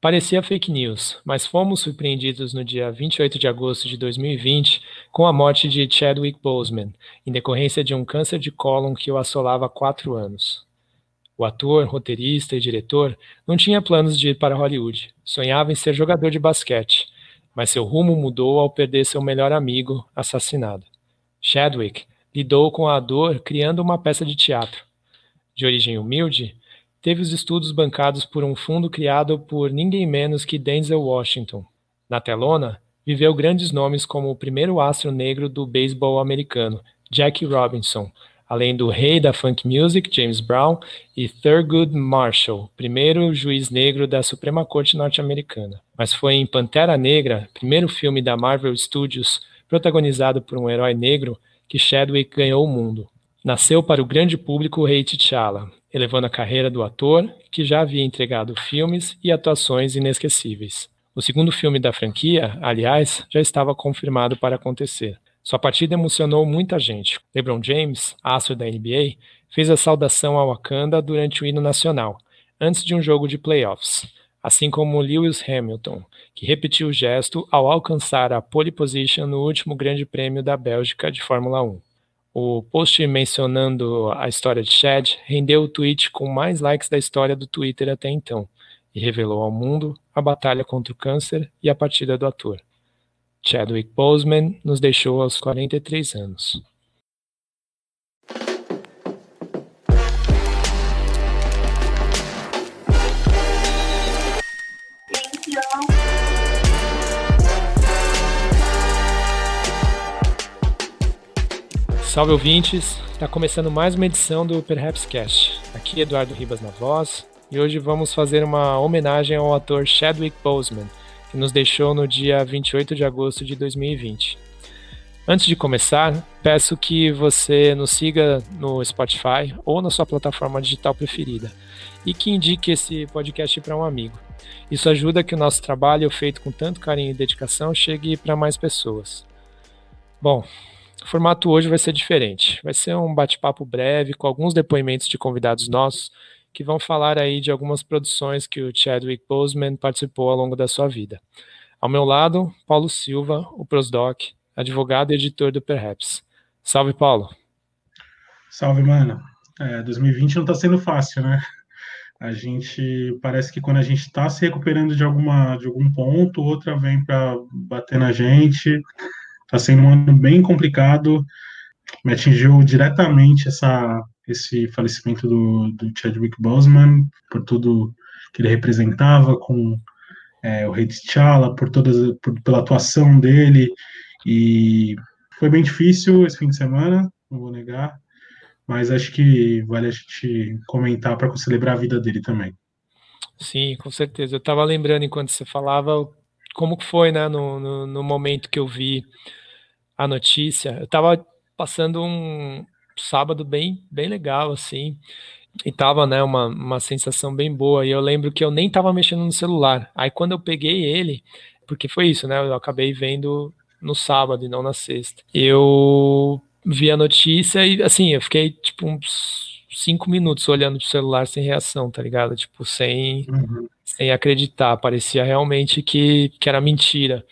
Parecia fake news, mas fomos surpreendidos no dia 28 de agosto de 2020 com a morte de Chadwick Boseman, em decorrência de um câncer de cólon que o assolava há quatro anos. O ator, roteirista e diretor não tinha planos de ir para Hollywood, sonhava em ser jogador de basquete, mas seu rumo mudou ao perder seu melhor amigo assassinado. Chadwick lidou com a dor criando uma peça de teatro. De origem humilde, teve os estudos bancados por um fundo criado por ninguém menos que Denzel Washington. Na telona, viveu grandes nomes como o primeiro astro negro do beisebol americano, Jackie Robinson, além do rei da funk music, James Brown, e Thurgood Marshall, primeiro juiz negro da Suprema Corte norte-americana. Mas foi em Pantera Negra, primeiro filme da Marvel Studios, protagonizado por um herói negro, que Chadwick ganhou o mundo. Nasceu para o grande público rei T'Challa, elevando a carreira do ator, que já havia entregado filmes e atuações inesquecíveis. O segundo filme da franquia, aliás, já estava confirmado para acontecer. Sua partida emocionou muita gente. LeBron James, astro da NBA, fez a saudação ao Wakanda durante o hino nacional, antes de um jogo de playoffs, assim como Lewis Hamilton, que repetiu o gesto ao alcançar a pole position no último Grande Prêmio da Bélgica de Fórmula 1. O post mencionando a história de Chad rendeu o tweet com mais likes da história do Twitter até então e revelou ao mundo a batalha contra o câncer e a partida do ator. Chadwick Boseman nos deixou aos 43 anos. Salve ouvintes, está começando mais uma edição do Perhaps Cast. Aqui Eduardo Ribas na voz e hoje vamos fazer uma homenagem ao ator Chadwick Boseman, que nos deixou no dia 28 de agosto de 2020. Antes de começar, peço que você nos siga no Spotify ou na sua plataforma digital preferida e que indique esse podcast para um amigo. Isso ajuda que o nosso trabalho, feito com tanto carinho e dedicação, chegue para mais pessoas. Bom, o formato hoje vai ser diferente. Vai ser um bate-papo breve com alguns depoimentos de convidados nossos que vão falar aí de algumas produções que o Chadwick Boseman participou ao longo da sua vida. Ao meu lado, Paulo Silva, o Prosdoc, advogado e editor do Perhaps. Salve, Paulo. Salve, mano. É, 2020 não está sendo fácil, né? A gente parece que quando a gente está se recuperando de alguma de algum ponto, outra vem para bater na gente. Está sendo um ano bem complicado. Me atingiu diretamente essa, esse falecimento do, do Chadwick Boseman, por tudo que ele representava com é, o rei T'Challa, por todas, por, pela atuação dele. E foi bem difícil esse fim de semana, não vou negar, mas acho que vale a gente comentar para celebrar a vida dele também. Sim, com certeza. Eu estava lembrando enquanto você falava como que foi, né, no, no, no momento que eu vi a notícia. Eu estava passando um sábado bem, bem legal, assim, e tava, né, uma, uma sensação bem boa. E eu lembro que eu nem tava mexendo no celular. Aí quando eu peguei ele, porque foi isso, né, eu acabei vendo no sábado e não na sexta. Eu vi a notícia e, assim, eu fiquei, tipo, uns cinco minutos olhando pro celular sem reação, tá ligado? Tipo, sem, uhum. Sem acreditar. Parecia realmente que, que era mentira.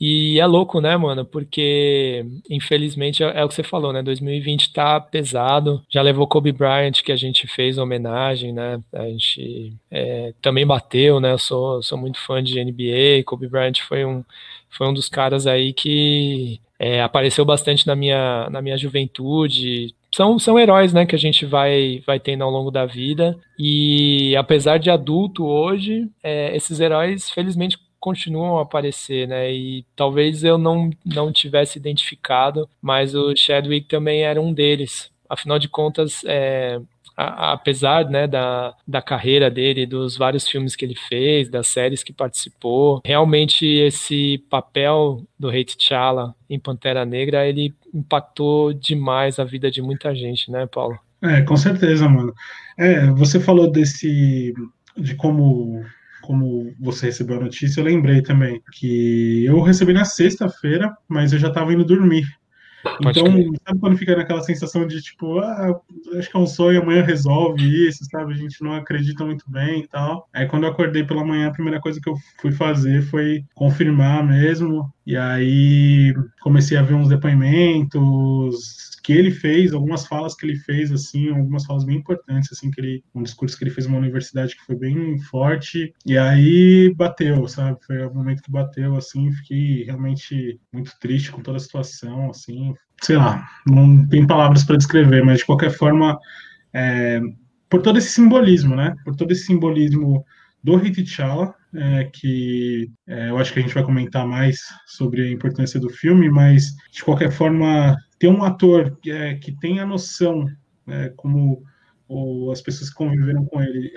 E é louco, né, mano? Porque, infelizmente, é, é, o que você falou, né? 2020 tá pesado. Já levou Kobe Bryant, que a gente fez homenagem, né? A gente é, também bateu, né? Eu sou, sou muito fã de NBA. Kobe Bryant foi um, foi um dos caras aí que é, apareceu bastante na minha, na minha juventude. São, são heróis, né, que a gente vai, vai tendo ao longo da vida. E apesar de adulto hoje, é, esses heróis, felizmente, continuam a aparecer, né? E talvez eu não, não tivesse identificado, mas o Chadwick também era um deles. Afinal de contas, é, a, apesar né, da, da carreira dele, dos vários filmes que ele fez, das séries que participou, realmente esse papel do Rei T'Challa em Pantera Negra, ele impactou demais a vida de muita gente, né, Paulo? É, com certeza, mano. É, você falou desse de como como você recebeu a notícia, eu lembrei também que eu recebi na sexta-feira, mas eu já estava indo dormir. Então, sabe quando fica naquela sensação de tipo, ah, acho que é um sonho, amanhã resolve isso, sabe? A gente não acredita muito bem e tal. Aí quando eu acordei pela manhã, a primeira coisa que eu fui fazer foi confirmar mesmo. E aí comecei a ver uns depoimentos que ele fez, algumas falas que ele fez, assim, algumas falas bem importantes, assim, que ele, um discurso que ele fez numa universidade que foi bem forte, e aí bateu, sabe? Foi o momento que bateu, assim, fiquei realmente muito triste com toda a situação, assim, sei lá, não tem palavras para descrever, mas de qualquer forma, é, por todo esse simbolismo, né? Por todo esse simbolismo do T'Challa, é, que é, eu acho que a gente vai comentar mais sobre a importância do filme, mas de qualquer forma, ter um ator é, que tem a noção, é, como ou as pessoas que conviveram com ele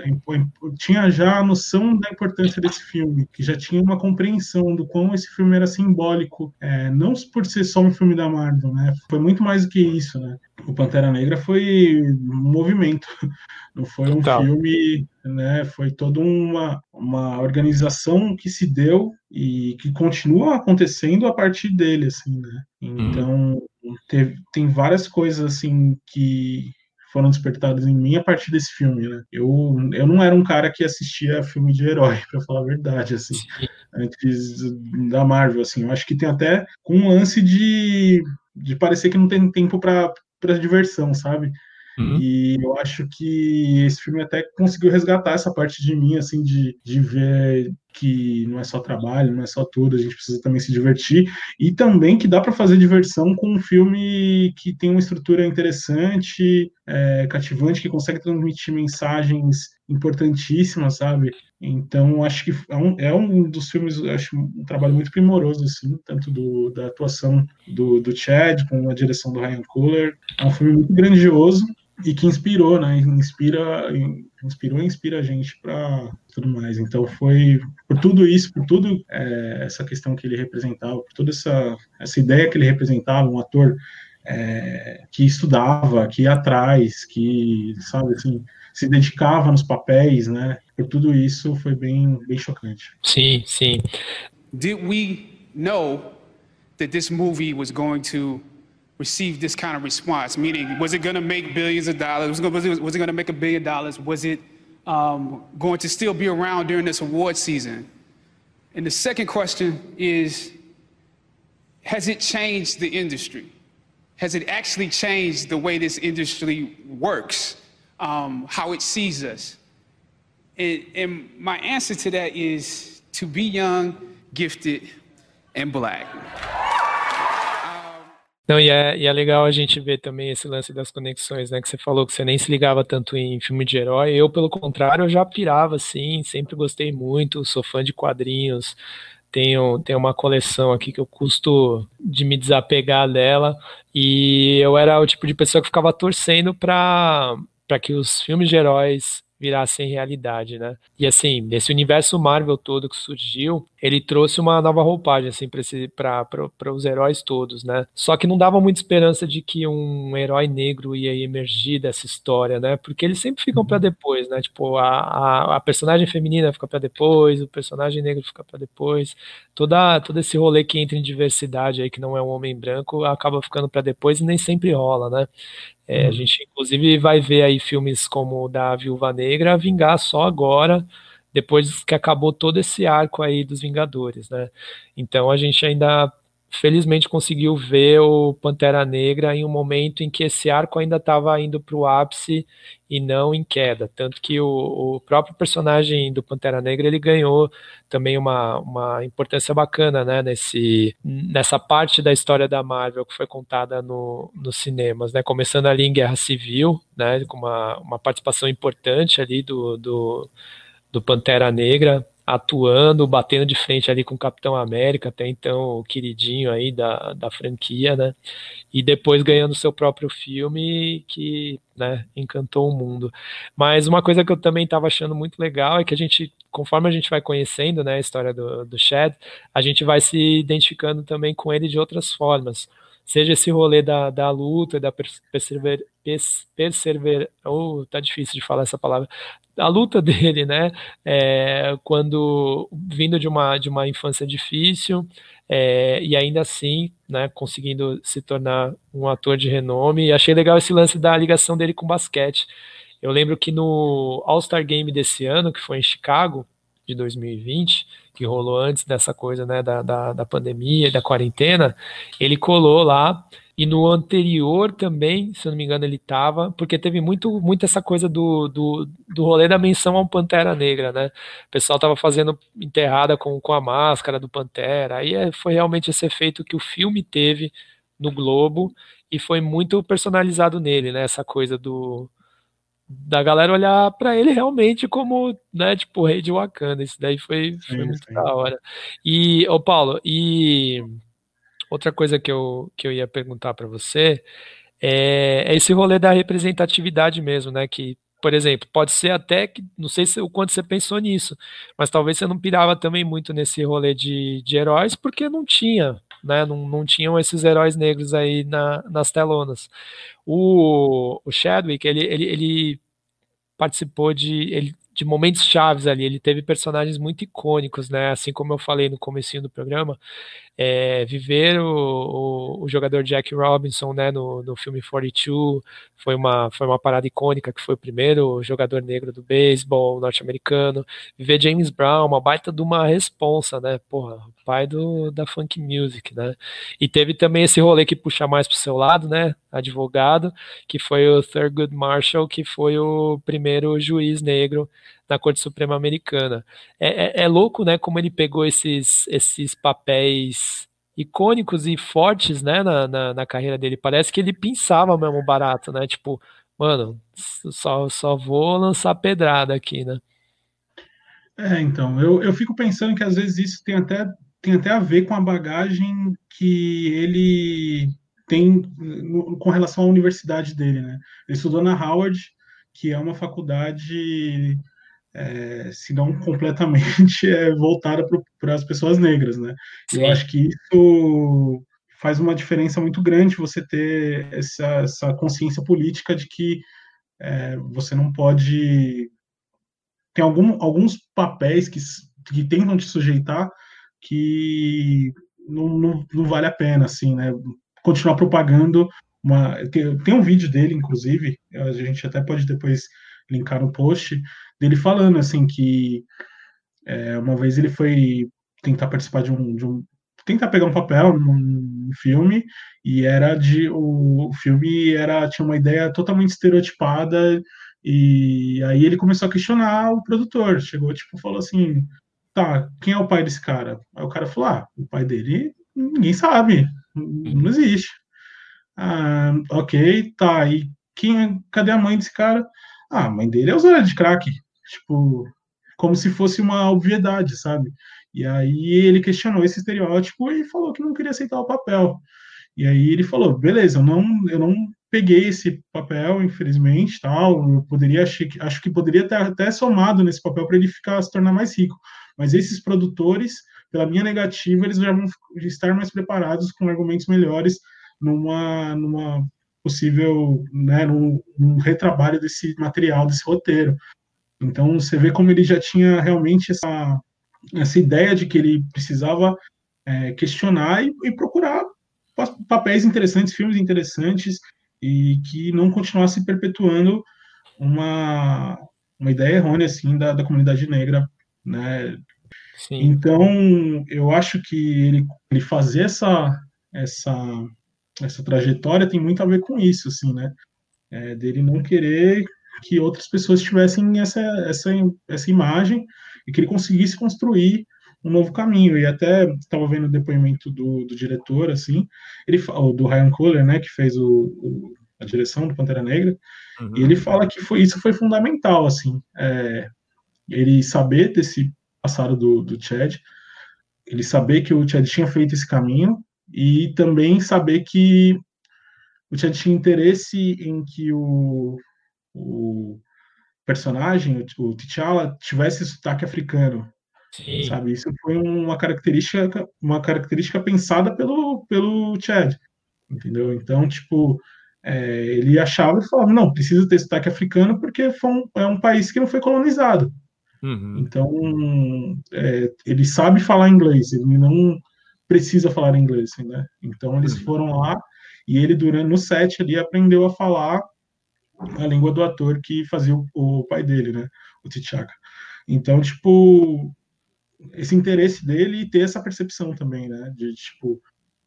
tinha já a noção da importância desse filme, que já tinha uma compreensão do quão esse filme era simbólico, é, não por ser só um filme da Marvel, né? Foi muito mais do que isso, né? O Pantera Negra foi um movimento, não foi um então. filme, né? Foi toda uma, uma organização que se deu e que continua acontecendo a partir dele, assim, né? Uhum. Então, hum. Teve, tem várias coisas, assim, que foram despertadas em mim a partir desse filme, né? Eu, eu não era um cara que assistia filme de herói, para falar a verdade, assim, antes da Marvel, assim. Eu acho que tem até um lance de, de parecer que não tem tempo para diversão, sabe? Uhum. E eu acho que esse filme até conseguiu resgatar essa parte de mim, assim, de, de ver que não é só trabalho, não é só tudo, a gente precisa também se divertir. E também que dá para fazer diversão com um filme que tem uma estrutura interessante, é, cativante, que consegue transmitir mensagens importantíssimas, sabe? Então, acho que é um, é um dos filmes, acho um trabalho muito primoroso, assim, tanto do, da atuação do, do Chad, com a direção do Ryan Coogler. É um filme muito grandioso, e que inspirou, né? Inspira, inspirou e inspira a gente para tudo mais. Então foi por tudo isso, por tudo é, essa questão que ele representava, por toda essa essa ideia que ele representava, um ator é, que estudava, que ia atrás, que sabe assim se dedicava nos papéis, né? Por tudo isso foi bem bem chocante. Sim, sim. Did we know that this movie was going to receive this kind of response? Meaning, was it going to make billions of dollars? Was it, was it going to make a billion dollars? Was it um, going to still be around during this award season? And the second question is Has it changed the industry? Has it actually changed the way this industry works, um, how it sees us? And, and my answer to that is to be young, gifted, and black. Não, e é, e é legal a gente ver também esse lance das conexões, né? Que você falou que você nem se ligava tanto em filme de herói. Eu, pelo contrário, eu já pirava, assim, sempre gostei muito, sou fã de quadrinhos. Tenho, tenho uma coleção aqui que eu custo de me desapegar dela. E eu era o tipo de pessoa que ficava torcendo para que os filmes de heróis virassem realidade, né? E assim, nesse universo Marvel todo que surgiu, ele trouxe uma nova roupagem assim para os heróis todos, né? Só que não dava muita esperança de que um herói negro ia emergir dessa história, né? Porque eles sempre ficam para uhum. depois, né? Tipo, a, a, a personagem feminina fica para depois, o personagem negro fica para depois, toda todo esse rolê que entra em diversidade aí que não é um homem branco acaba ficando para depois e nem sempre rola, né? É, a uhum. gente, inclusive, vai ver aí filmes como o da Viúva Negra vingar só agora, depois que acabou todo esse arco aí dos Vingadores, né? Então a gente ainda felizmente conseguiu ver o Pantera Negra em um momento em que esse arco ainda estava indo para o ápice e não em queda, tanto que o, o, próprio personagem do Pantera Negra ele ganhou também uma, uma importância bacana, né, nesse, nessa parte da história da Marvel que foi contada no, nos cinemas, né, começando ali em Guerra Civil, né, com uma, uma participação importante ali do, do, do Pantera Negra, atuando, batendo de frente ali com o Capitão América, até então o queridinho aí da, da franquia, né? E depois ganhando seu próprio filme que, né, encantou o mundo. Mas uma coisa que eu também estava achando muito legal é que a gente, conforme a gente vai conhecendo, né, a história do, do Chad, a gente vai se identificando também com ele de outras formas. Seja esse rolê da, da luta, da persever, persever, oh, tá difícil de falar essa palavra, a luta dele, né, é, quando vindo de uma, de uma infância difícil, é, e ainda assim, né, conseguindo se tornar um ator de renome, e achei legal esse lance da ligação dele com basquete, eu lembro que no All-Star Game desse ano, que foi em Chicago, de 2020, que rolou antes dessa coisa né, da, da, da pandemia, da quarentena, ele colou lá e no anterior também, se eu não me engano, ele estava, porque teve muito, muito essa coisa do, do, do rolê da menção ao Pantera Negra, né? O pessoal estava fazendo enterrada com, com a máscara do Pantera, aí é, foi realmente esse efeito que o filme teve no Globo e foi muito personalizado nele, né? Essa coisa do, da galera olhar para ele realmente como, né, tipo, rei de Wakanda. Isso daí foi, foi sim, muito sim. da hora. E, ô Paulo, e outra coisa que eu, que eu ia perguntar para você é, é, esse rolê da representatividade mesmo, né, que por exemplo, pode ser até que, não sei se, o quanto você pensou nisso, mas talvez você não pirava também muito nesse rolê de, de heróis, porque não tinha, né? Não, não tinham esses heróis negros aí na, nas telonas. O, o Chadwick, ele, ele, ele participou de. Ele de momentos chaves ali. Ele teve personagens muito icônicos, né? Assim como eu falei no comecinho do programa, é, viver o, o, o, jogador Jack Robinson, né, no, no filme 42, foi uma, foi uma parada icônica, que foi o primeiro jogador negro do beisebol norte-americano. Viver James Brown, uma baita de uma responsa, né? Porra, pai do, da funk music, né? E teve também esse rolê que puxa mais pro seu lado, né? Advogado, que foi o Thurgood Marshall, que foi o primeiro juiz negro na Corte Suprema Americana. É, é, é, louco, né, como ele pegou esses, esses papéis icônicos e fortes, né, na, na, na, carreira dele. Parece que ele pensava mesmo barato, né, tipo, mano, só, só vou lançar pedrada aqui, né. É, então, eu, eu fico pensando que às vezes isso tem até, tem até a ver com a bagagem que ele tem com relação à universidade dele, né? Ele estudou na Howard, que é uma faculdade é, se não completamente é, voltada para as pessoas negras, né? Sim. Eu acho que isso faz uma diferença muito grande você ter essa, essa consciência política de que é, você não pode tem algum, alguns papéis que, que tentam te sujeitar que não, não, não vale a pena, assim, né? Continuar propagando uma... Tem, tem um vídeo dele, inclusive, a gente até pode depois linkar no post, dele falando assim que é, uma vez ele foi tentar participar de um, de um tentar pegar um papel num filme e era de o, filme era tinha uma ideia totalmente estereotipada e aí ele começou a questionar o produtor chegou tipo falou assim tá quem é o pai desse cara? Aí o cara falou ah o pai dele ninguém sabe não existe. Ah, ok tá e quem é, cadê a mãe desse cara ah, a mãe dele é usuária de crack. Tipo, como se fosse uma obviedade, sabe? E aí ele questionou esse estereótipo e falou que não queria aceitar o papel. E aí ele falou, beleza, eu não, eu não peguei esse papel, infelizmente, tal. Eu poderia acho que, acho que poderia ter até somado nesse papel para ele ficar se tornar mais rico. Mas esses produtores, pela minha negativa, eles já vão estar mais preparados com argumentos melhores numa numa possível, né, num, num retrabalho desse material, desse roteiro. Então você vê como ele já tinha realmente essa, essa ideia de que ele precisava é, questionar e, e, procurar papéis interessantes, filmes interessantes e que não continuasse perpetuando uma, uma ideia errônea assim da, da comunidade negra, né? Sim. Então eu acho que ele, ele fazer essa essa essa trajetória tem muito a ver com isso, assim, né? É, dele não querer que outras pessoas tivessem essa, essa, essa imagem e que ele conseguisse construir um novo caminho. E até estava vendo o depoimento do, do diretor, assim, ele do Ryan Coogler, né, que fez o, o, a direção do Pantera Negra, uhum. e ele fala que foi, isso foi fundamental, assim, é, ele saber desse passado do, do Chad, ele saber que o Chad tinha feito esse caminho e também saber que o Chad tinha interesse em que o, o personagem, o T'Challa, tivesse sotaque africano. Sim. Sabe? Isso foi uma característica, uma característica pensada pelo, pelo Chad. entendeu? Então, tipo, é, ele achava e falava, não, precisa ter sotaque africano porque um, é um país que não foi colonizado. Uhum. Então, é, ele sabe falar inglês, ele não precisa falar inglês, né? Então, eles uhum. foram lá e ele, durante no set ali, aprendeu a falar a língua do ator que fazia o, o pai dele, né? O T'Chaka. Então, tipo, esse interesse dele e ter essa percepção também, né? De tipo,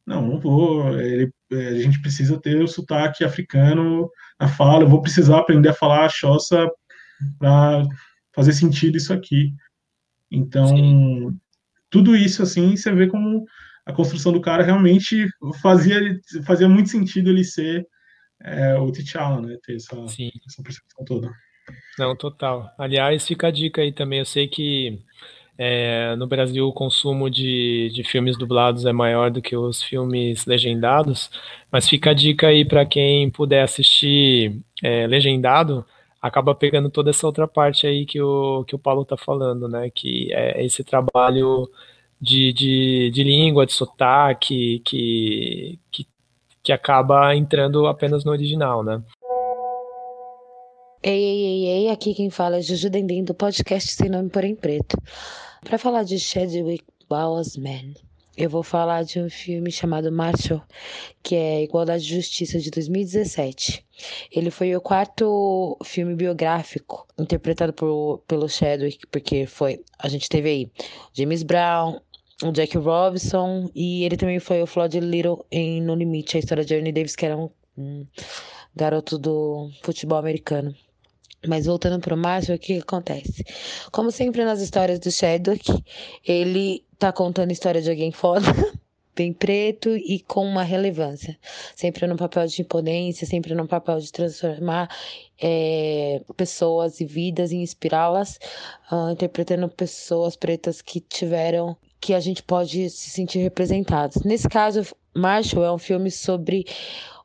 não, não vou. Ele, é, a gente precisa ter o sotaque africano na fala. Eu vou precisar aprender a falar a Xhosa para fazer sentido isso aqui. Então, Sim. tudo isso assim, você vê como a construção do cara realmente fazia fazia muito sentido ele ser é, o T'Challa, né? Ter essa, essa percepção toda. Não, total. Aliás, fica a dica aí também. Eu sei que é, no Brasil o consumo de, de filmes dublados é maior do que os filmes legendados, mas fica a dica aí para quem puder assistir é, legendado, acaba pegando toda essa outra parte aí que o, que o Paulo está falando, né? Que é esse trabalho de, de, de língua, de sotaque, que, que, que acaba entrando apenas no original, né? Ei, ei, ei, ei, aqui quem fala é Juju Dendem do podcast Sem Nome Porém Preto. Para falar de Chadwick Boseman, eu vou falar de um filme chamado Marshall, que é Igualdade e Justiça de 2017. Ele foi o quarto filme biográfico interpretado por, pelo Chadwick, porque foi a gente teve aí James Brown, o Jack Robinson e ele também foi o Floyd Little em No Limite, a história de Ernie Davis, que era um, um garoto do futebol americano. Mas voltando para o Márcio, o que acontece? Como sempre nas histórias do Shadwick, ele tá contando a história de alguém foda, bem preto e com uma relevância. Sempre no papel de imponência, sempre no papel de transformar é, pessoas e vidas e inspirá-las, uh, interpretando pessoas pretas que tiveram que a gente pode se sentir representados. Nesse caso, Marshall é um filme sobre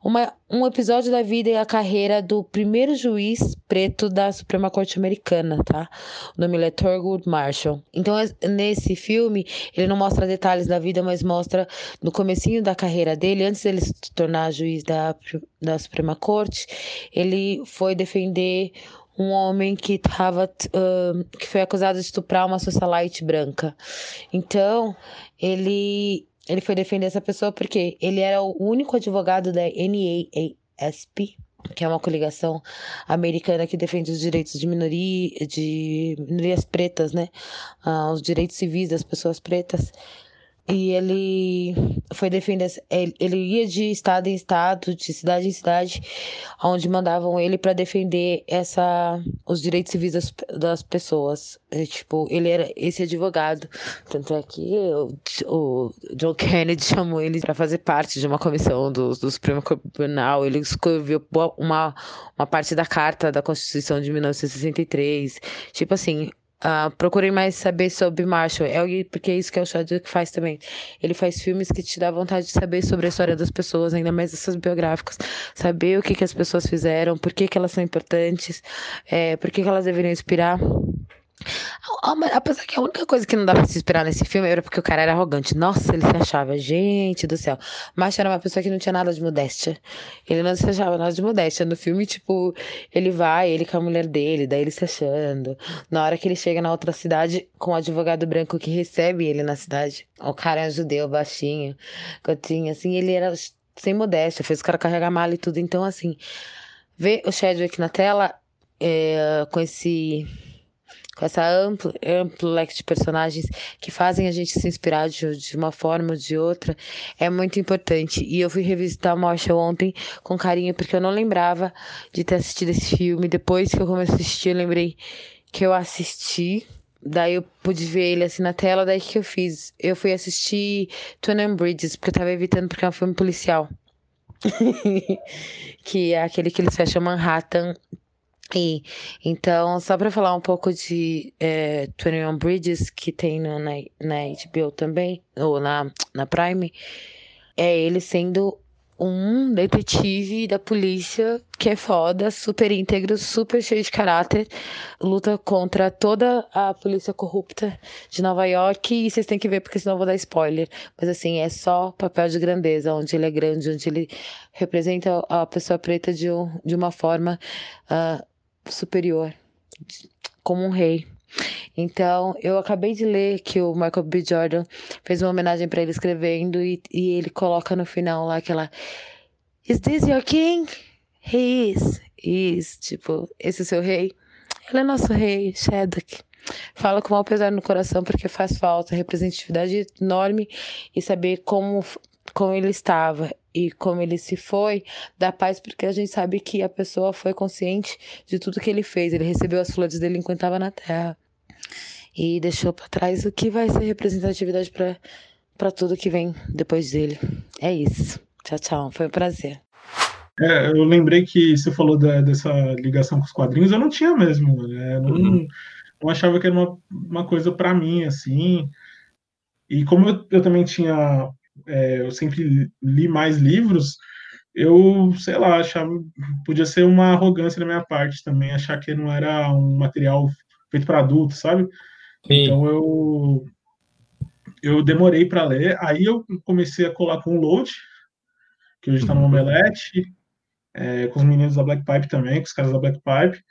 uma, um episódio da vida e a carreira do primeiro juiz preto da Suprema Corte Americana, tá? O nome é Thurgood Marshall. Então, nesse filme, ele não mostra detalhes da vida, mas mostra no comecinho da carreira dele, antes dele se tornar juiz da, da Suprema Corte, ele foi defender um homem que tava, uh, que foi acusado de estuprar uma socialite branca. Então, ele ele foi defender essa pessoa porque ele era o único advogado da NAASP, que é uma coligação americana que defende os direitos de minoria, de minorias pretas, né? Ah, os direitos civis das pessoas pretas. E ele foi defender. Ele ia de estado em estado, de cidade em cidade, onde mandavam ele para defender essa, os direitos civis das, das pessoas. E, tipo, ele era esse advogado. Tanto é que o, o John Kennedy chamou ele para fazer parte de uma comissão do, do Supremo Tribunal. Ele escreveu uma, uma parte da carta da Constituição de 1963. Tipo assim, Uh, procurem mais saber sobre Marshall, é, porque é isso que é o Chadwick faz também. Ele faz filmes que te dá vontade de saber sobre a história das pessoas, ainda mais essas biográficas. Saber o que, que as pessoas fizeram, por que, que elas são importantes, é, por que, que elas deveriam inspirar. Apesar que a única coisa que não dá pra se esperar nesse filme era porque o cara era arrogante. Nossa, ele se achava, gente do céu. Mas era uma pessoa que não tinha nada de modéstia. Ele não se achava nada de modéstia. No filme, tipo, ele vai, ele com a mulher dele, daí ele se achando. Na hora que ele chega na outra cidade, com o advogado branco que recebe ele na cidade. O cara é judeu, baixinho, cotinho, assim, ele era sem modéstia, fez o cara carregar mala e tudo. Então, assim, ver o Chadwick na tela é, com esse com essa amplo, amplo leque de personagens que fazem a gente se inspirar de, de, uma forma ou de outra, é muito importante. E eu fui revisitar o Marshall ontem com carinho, porque eu não lembrava de ter assistido esse filme. Depois que eu comecei a assistir, eu lembrei que eu assisti. Daí eu pude ver ele assim na tela, daí que eu fiz? Eu fui assistir Twin Bridges, porque eu tava evitando, porque é um filme policial. que é aquele que eles fecham Manhattan e, então, só para falar um pouco de é, 21 Bridges, que tem no, na, na HBO também, ou na, na Prime, é ele sendo um detetive da polícia que é foda, super íntegro, super cheio de caráter, luta contra toda a polícia corrupta de Nova York e vocês têm que ver porque senão eu vou dar spoiler. Mas assim, é só papel de grandeza, onde ele é grande, onde ele representa a pessoa preta de, um, de uma forma uh, superior, como um rei. Então, eu acabei de ler que o Michael B. Jordan fez uma homenagem para ele escrevendo e, e ele coloca no final lá aquela Is this your king? He is. Is. Tipo, esse é seu rei? Ele é nosso rei, Shadok. Fala com mal pesar no coração porque faz falta representatividade enorme e saber como como ele estava e como ele se foi, dá paz porque a gente sabe que a pessoa foi consciente de tudo que ele fez. Ele recebeu as flores dele enquanto estava na terra e deixou para trás o que vai ser representatividade para tudo que vem depois dele. É isso. Tchau, tchau. Foi um prazer. É, eu lembrei que você falou da, dessa ligação com os quadrinhos, eu não tinha mesmo, né? Não, uhum. não achava que era uma, uma coisa para mim, assim. E como eu, eu também tinha, é, eu sempre li mais livros, eu, sei lá, achava, podia ser uma arrogância da minha parte também, achar que não era um material feito para adultos, sabe? Sim. Então eu eu demorei para ler, aí eu comecei a colar com o Load, que hoje está no uhum. Omelete, é, com os meninos da Black Pipe também, com os caras da Black Pipe.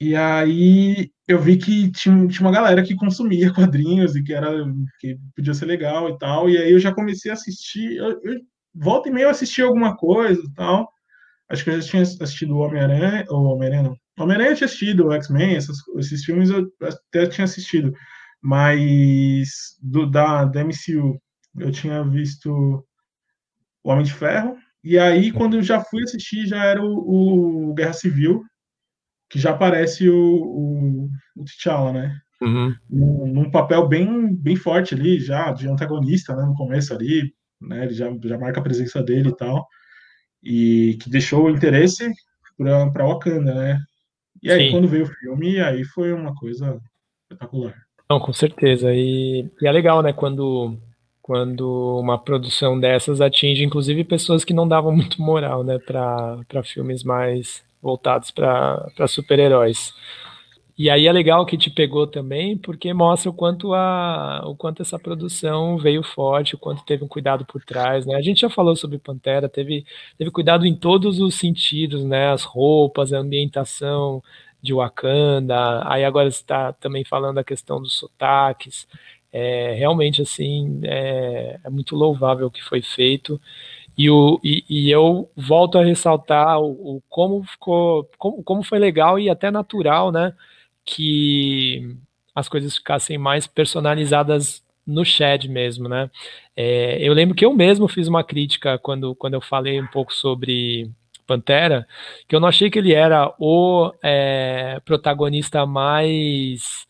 E aí eu vi que tinha, tinha uma galera que consumia quadrinhos e que era que podia ser legal e tal. E aí eu já comecei a assistir. Eu, eu volta e meio assistir alguma coisa e tal. Acho que eu já tinha assistido o Homem-Aranha, ou Homem-Aranha não, Homem-Aranha tinha assistido, o X-Men, esses filmes eu até tinha assistido, mas do, da, da MCU eu tinha visto O Homem de Ferro, e aí quando eu já fui assistir já era o, o Guerra Civil, que já aparece o, o, o T'Challa, né? Uhum. Num, num, papel bem, bem forte ali, já de antagonista, né? No começo ali, né? Ele já, já marca a presença dele e tal, e que deixou o interesse para Wakanda, né? E aí, Sim. quando veio o filme, aí foi uma coisa espetacular. Não, com certeza. E, e, é legal, né, quando, quando uma produção dessas atinge, inclusive, pessoas que não davam muito moral, né, para filmes mais voltados para super-heróis. E aí é legal que te pegou também, porque mostra o quanto a, o quanto essa produção veio forte, o quanto teve um cuidado por trás, né? A gente já falou sobre Pantera, teve, teve cuidado em todos os sentidos, né? As roupas, a ambientação de Wakanda, aí agora está também falando a questão dos sotaques. É, realmente, assim, é, é muito louvável o que foi feito. E, o, e, e, eu volto a ressaltar o, o, como ficou, como, como foi legal e até natural, né? que as coisas ficassem mais personalizadas no chat mesmo, né? É, eu lembro que eu mesmo fiz uma crítica quando, quando eu falei um pouco sobre Pantera, que eu não achei que ele era o é, protagonista mais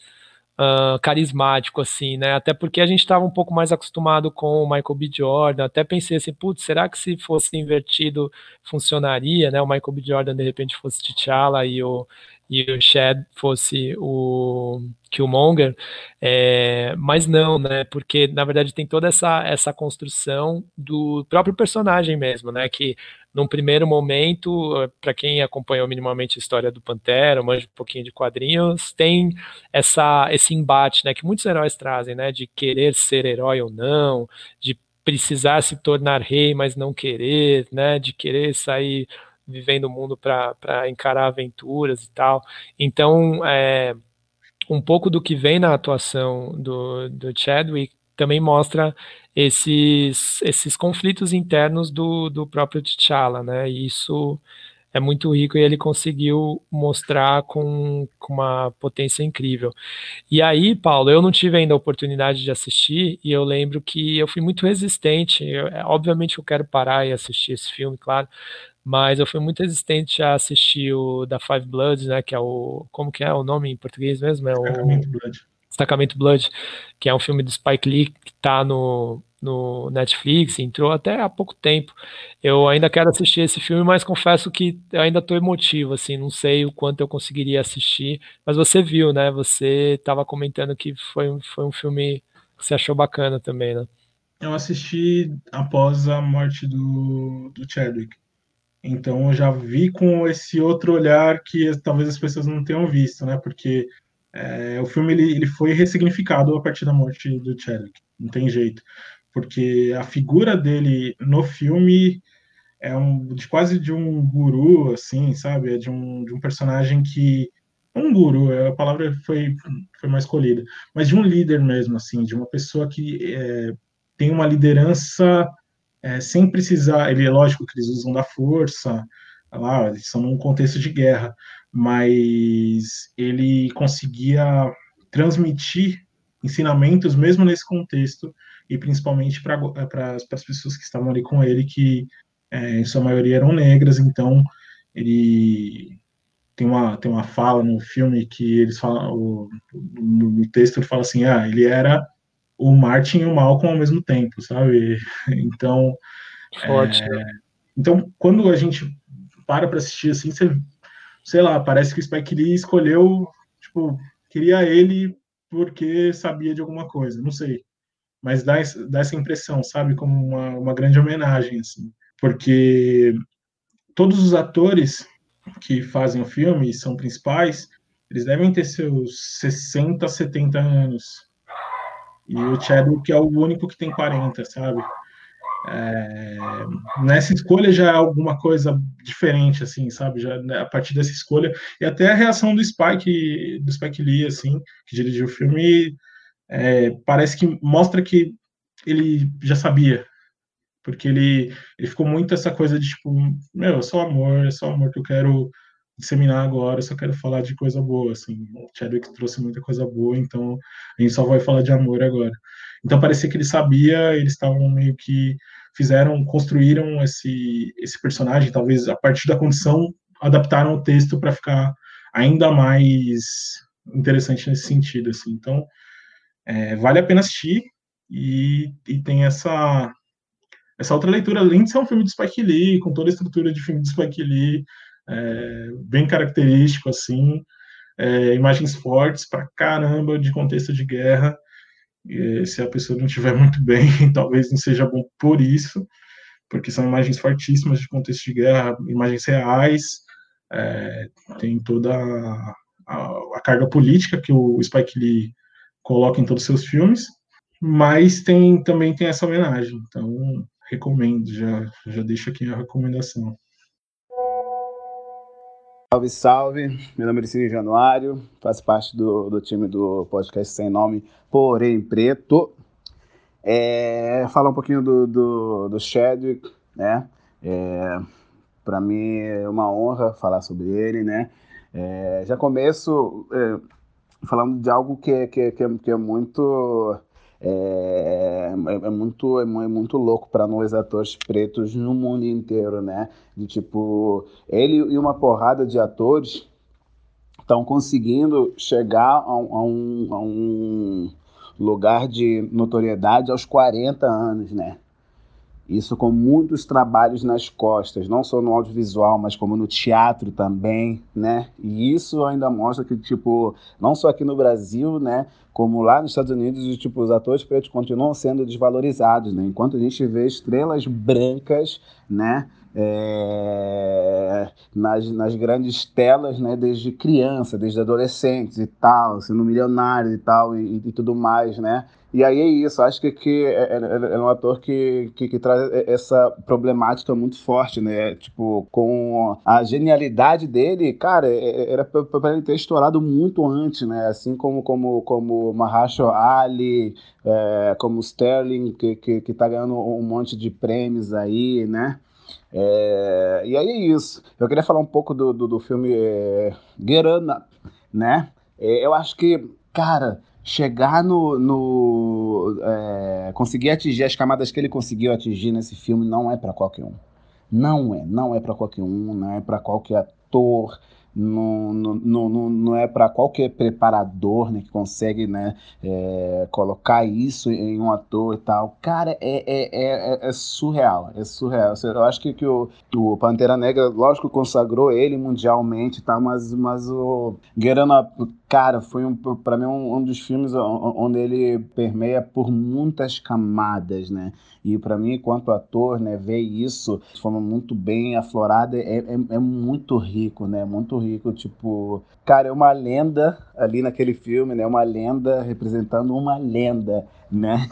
uh, carismático, assim, né? Até porque a gente estava um pouco mais acostumado com o Michael B. Jordan. Até pensei assim, putz, será que se fosse invertido funcionaria, né? O Michael B. Jordan de repente fosse T'Challa e o e o Chad fosse o Killmonger, é, mas não, né? Porque na verdade tem toda essa, essa construção do próprio personagem mesmo, né? Que num primeiro momento, para quem acompanhou minimamente a história do Pantera, manja um pouquinho de quadrinhos, tem essa, esse embate, né? Que muitos heróis trazem, né? De querer ser herói ou não, de precisar se tornar rei, mas não querer, né? De querer sair vivendo o mundo para encarar aventuras e tal. Então, é, um pouco do que vem na atuação do, do Chadwick também mostra esses, esses conflitos internos do, do próprio T'Challa, né? E isso é muito rico e ele conseguiu mostrar com, com, uma potência incrível. E aí, Paulo, eu não tive ainda a oportunidade de assistir e eu lembro que eu fui muito resistente. Eu, obviamente eu quero parar e assistir esse filme, claro, mas eu fui muito resistente a assistir o da Five Bloods, né, que é o, como que é o nome em português mesmo? É o Blood. Destacamento Blood, que é um filme do Spike Lee que tá no, no Netflix, entrou até há pouco tempo. Eu ainda quero assistir esse filme, mas confesso que ainda estou emotivo, assim, não sei o quanto eu conseguiria assistir, mas você viu, né, você estava comentando que foi, foi um filme que você achou bacana também, né? Eu assisti após a morte do, do Chadwick. Então eu já vi com esse outro olhar que talvez as pessoas não tenham visto, né? Porque é, o filme ele, ele foi ressignificado a partir da morte do Chadwick, não tem jeito. Porque a figura dele no filme é um, de quase de um guru, assim, sabe? É de um, de um personagem que. Um guru, é, a palavra foi, foi mais escolhida, mas de um líder mesmo, assim, de uma pessoa que é, tem uma liderança é, sem precisar. Ele é lógico que eles usam da força, lá, eles são num contexto de guerra, mas ele conseguia transmitir ensinamentos mesmo nesse contexto e principalmente para as pessoas que estavam ali com ele que é, em sua maioria eram negras, então ele tem uma, tem uma fala no filme que eles falam, o, no, no, texto ele fala assim, ah, ele era o Martin e o Malcolm ao mesmo tempo, sabe? Então, Forte, é, né? então quando a gente para para assistir assim, você, sei lá, parece que o Spike Lee escolheu, tipo, queria ele porque sabia de alguma coisa, não sei, mas dá, dá essa impressão, sabe, como uma, uma grande homenagem, assim porque todos os atores que fazem o filme são principais, eles devem ter seus 60, 70 anos. E o Chadwick é o único que tem 40, sabe? É, nessa escolha já é alguma coisa diferente, assim, sabe? Já né, a partir dessa escolha e até a reação do Spike, do Spike Lee, assim, que dirigiu o filme, é, parece que mostra que ele já sabia, porque ele, ele ficou muito essa coisa de tipo, meu, é só amor, é só amor que eu quero disseminar agora, eu só quero falar de coisa boa, assim. O Chadwick trouxe muita coisa boa, então a gente só vai falar de amor agora. Então parecia que ele sabia, eles estavam meio que fizeram, construíram esse esse personagem, talvez a partir da condição adaptaram o texto para ficar ainda mais interessante nesse sentido, assim. Então é, vale a pena assistir e, e tem essa essa outra leitura, além de ser um filme de Spike Lee, com toda a estrutura de filme de Spike Lee, é, bem característico, assim, é, imagens fortes pra caramba de contexto de guerra. E, se a pessoa não estiver muito bem, talvez não seja bom por isso, porque são imagens fortíssimas de contexto de guerra, imagens reais, é, tem toda a, a, a carga política que o Spike Lee coloca em todos os seus filmes, mas tem também tem essa homenagem. Então, recomendo, já, já deixo aqui a recomendação. Salve, salve! Meu nome é Cine Januário, faço parte do, do time do podcast Sem Nome, porém preto. É, falar um pouquinho do, do, do Chadwick, né? É, Para mim é uma honra falar sobre ele, né? É, já começo é, falando de algo que, que, que, é, que é muito é, é, é, muito, é, é muito louco para nós atores pretos no mundo inteiro, né? De tipo, ele e uma porrada de atores estão conseguindo chegar a, a, um, a um lugar de notoriedade aos 40 anos, né? Isso com muitos trabalhos nas costas, não só no audiovisual, mas como no teatro também, né? E isso ainda mostra que, tipo, não só aqui no Brasil, né? Como lá nos Estados Unidos, tipo, os atores pretos continuam sendo desvalorizados, né? Enquanto a gente vê estrelas brancas, né? É, nas, nas grandes telas, né, desde criança, desde adolescentes e tal, sendo milionários e tal, e, e tudo mais, né? E aí é isso, acho que, que é, é, é, é um ator que, que, que, traz essa problemática muito forte, né? Tipo, com a genialidade dele, cara, era para ele ter estourado muito antes, né? Assim como como como Mahershala Ali, é, como Sterling, que, que, que tá ganhando um monte de prêmios aí, né? É, e aí é isso. Eu queria falar um pouco do, do, do filme é, Up, né? É, eu acho que, cara, chegar no. no é, conseguir atingir as camadas que ele conseguiu atingir nesse filme não é para qualquer um. Não é, não é para qualquer um, não é para qualquer ator, não, não, não, não é para qualquer preparador né, que consegue né, é, colocar isso em um ator e tal. Cara, é, é, é, é surreal, é surreal. Eu acho que, que o, o Pantera Negra, lógico, consagrou ele mundialmente, tá, mas, mas o Guerrero, cara, foi um, para mim um, um, dos filmes onde ele permeia por muitas camadas, né? E para mim, enquanto ator, né, ver isso de forma muito bem aflorada é, é, é muito rico, né? Muito rico, tipo, cara, é uma lenda ali naquele filme, né? Uma lenda representando uma lenda, né?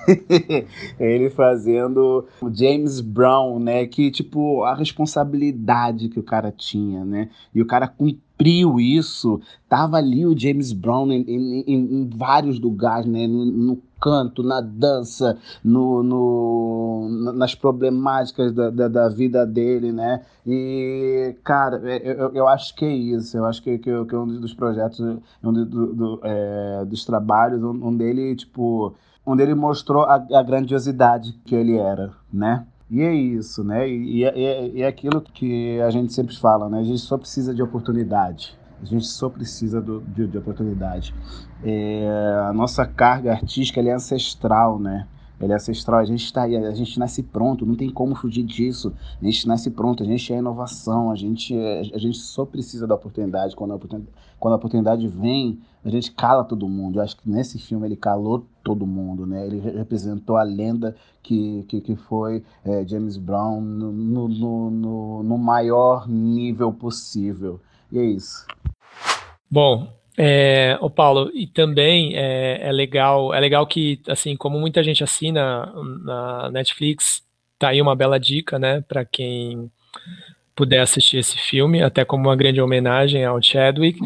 Ele fazendo o James Brown, né? Que, tipo, a responsabilidade que o cara tinha, né? E o cara cumpriu isso. Tava ali o James Brown em, em, em vários lugares, né? No, no, canto, na dança, no, no nas problemáticas da, da, da, vida dele, né? E, cara, é, eu, eu acho que é isso. Eu acho que, que, que é um dos projetos, um do, do, é, dos trabalhos, onde ele, tipo, onde ele mostrou a, a grandiosidade que ele era, né? E é isso, né? E, é, e, é aquilo que a gente sempre fala, né? A gente só precisa de oportunidade. A gente só precisa do, de, de oportunidade. É, a nossa carga artística é ancestral, né? Ele é ancestral, a gente aí, a gente nasce pronto, não tem como fugir disso. A gente nasce pronto, a gente é inovação, a gente, é, a gente só precisa da oportunidade. Quando a oportunidade, quando a oportunidade vem, a gente cala todo mundo. Eu acho que nesse filme ele calou todo mundo, né? Ele representou a lenda que, que, que foi é, James Brown no, no, no, no maior nível possível. E é isso. Bom, é, o Paulo, e também é, é, legal, é legal que, assim, como muita gente assina na Netflix, tá aí uma bela dica, né, para quem puder assistir esse filme, até como uma grande homenagem ao Chadwick.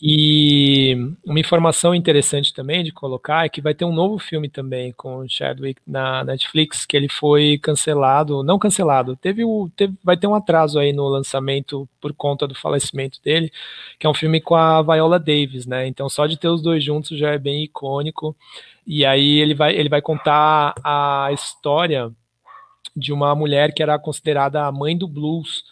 E uma informação interessante também de colocar é que vai ter um novo filme também com o Chadwick na Netflix, que ele foi cancelado, não cancelado, teve o, teve, vai ter um atraso aí no lançamento por conta do falecimento dele, que é um filme com a Viola Davis, né? Então só de ter os dois juntos já é bem icônico. E aí ele vai, ele vai contar a história de uma mulher que era considerada a mãe do blues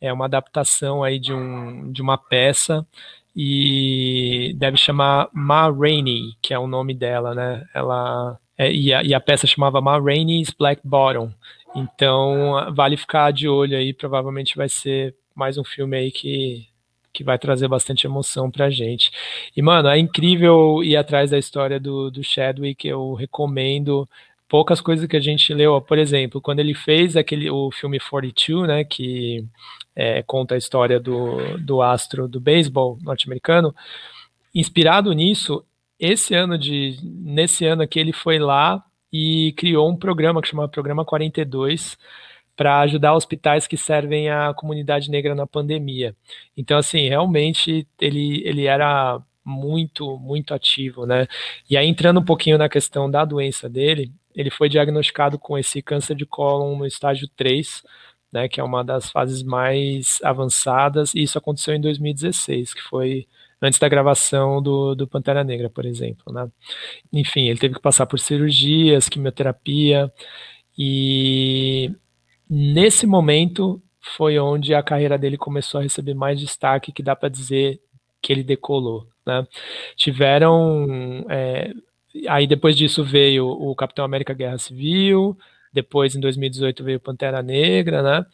é uma adaptação aí de, um, de uma peça e deve chamar Ma Rainey, que é o nome dela, né? Ela é, e, a, e, a, peça chamava Ma Rainey's Black Bottom. Então vale ficar de olho aí, provavelmente vai ser mais um filme aí que que vai trazer bastante emoção pra gente. E, mano, é incrível ir atrás da história do, do Chadwick, eu recomendo poucas coisas que a gente leu, por exemplo, quando ele fez aquele o filme 42, né, que é, conta a história do, do astro do beisebol norte-americano. Inspirado nisso, esse ano de nesse ano aqui ele foi lá e criou um programa que chama Programa 42 para ajudar hospitais que servem a comunidade negra na pandemia. Então assim, realmente ele ele era muito muito ativo, né? E aí entrando um pouquinho na questão da doença dele, ele foi diagnosticado com esse câncer de cólon no estágio 3 né, que é uma das fases mais avançadas, e isso aconteceu em 2016, que foi antes da gravação do, do Pantera Negra, por exemplo. Né? Enfim, ele teve que passar por cirurgias, quimioterapia, e nesse momento foi onde a carreira dele começou a receber mais destaque, que dá para dizer que ele decolou. Né? Tiveram. É, aí depois disso veio o Capitão América Guerra Civil, depois, em 2018, veio Pantera Negra, né?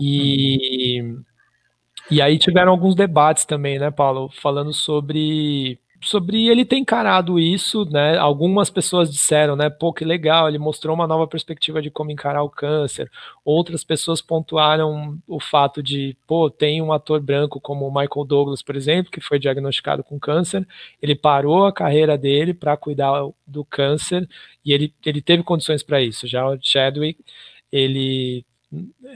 E, e aí tiveram alguns debates também, né, Paulo? Falando sobre sobre ele ter encarado isso, né? Algumas pessoas disseram, né? Pô, que legal, ele mostrou uma nova perspectiva de como encarar o câncer. Outras pessoas pontuaram o fato de, pô, tem um ator branco como o Michael Douglas, por exemplo, que foi diagnosticado com câncer. Ele parou a carreira dele para cuidar do câncer e ele, ele teve condições para isso. Já o Chadwick, ele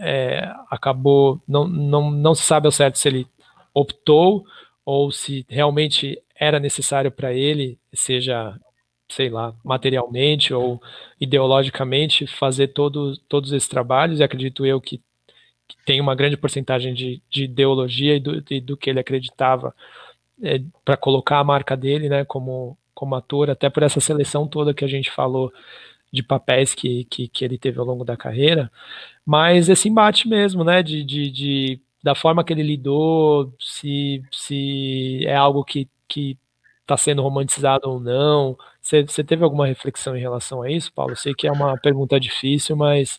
é, acabou, não, não, não se sabe ao certo se ele optou ou se realmente era necessário para ele, seja, sei lá, materialmente ou ideologicamente, fazer todo, todos esses trabalhos, e acredito eu que, que tem uma grande porcentagem de, de ideologia e do, de, do que ele acreditava é, para colocar a marca dele né, como, como ator, até por essa seleção toda que a gente falou de papéis que, que, que ele teve ao longo da carreira, mas esse embate mesmo, né, de, de, de da forma que ele lidou, se, se é algo que, que está sendo romantizado ou não. Você, você teve alguma reflexão em relação a isso, Paulo? Eu sei que é uma pergunta difícil, mas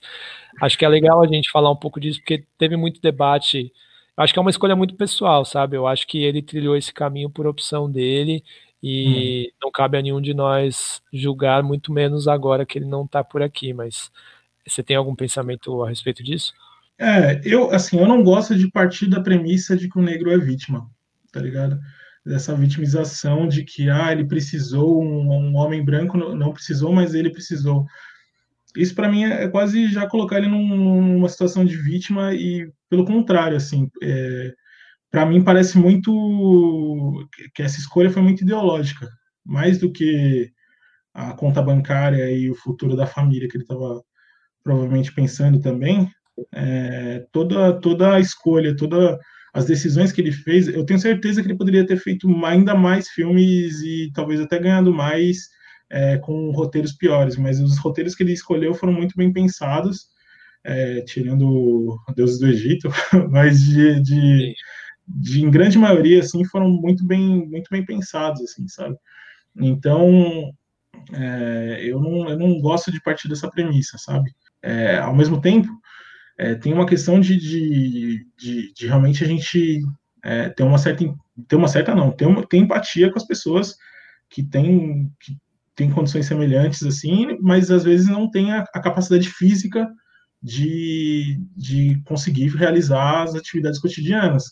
acho que é legal a gente falar um pouco disso, porque teve muito debate. Acho que é uma escolha muito pessoal, sabe? Eu acho que ele trilhou esse caminho por opção dele e hum. não cabe a nenhum de nós julgar, muito menos agora que ele não está por aqui. Mas você tem algum pensamento a respeito disso? É, eu assim, eu não gosto de partir da premissa de que o negro é vítima, tá ligado? Dessa vitimização de que ah, ele precisou, um, um homem branco não precisou, mas ele precisou. Isso para mim é, é, quase já colocar ele num, numa situação de vítima e pelo contrário, assim, é, para mim parece muito que essa escolha foi muito ideológica, mais do que a conta bancária e o futuro da família que ele estava provavelmente pensando também. É, toda toda a escolha, toda as decisões que ele fez, eu tenho certeza que ele poderia ter feito ainda mais filmes e talvez até ganhado mais é, com roteiros piores, mas os roteiros que ele escolheu foram muito bem pensados, é, tirando Deuses do Egito, mas de, de, de, em grande maioria, assim, foram muito bem, muito bem pensados, assim, sabe? Então, é, eu, não, eu não gosto de partir dessa premissa, sabe? É, ao mesmo tempo, é, tem uma questão de, de, de, de realmente a gente é, ter uma certa ter uma certa não ter, uma, ter empatia com as pessoas que têm que têm condições semelhantes assim mas às vezes não tem a, a capacidade física de, de conseguir realizar as atividades cotidianas.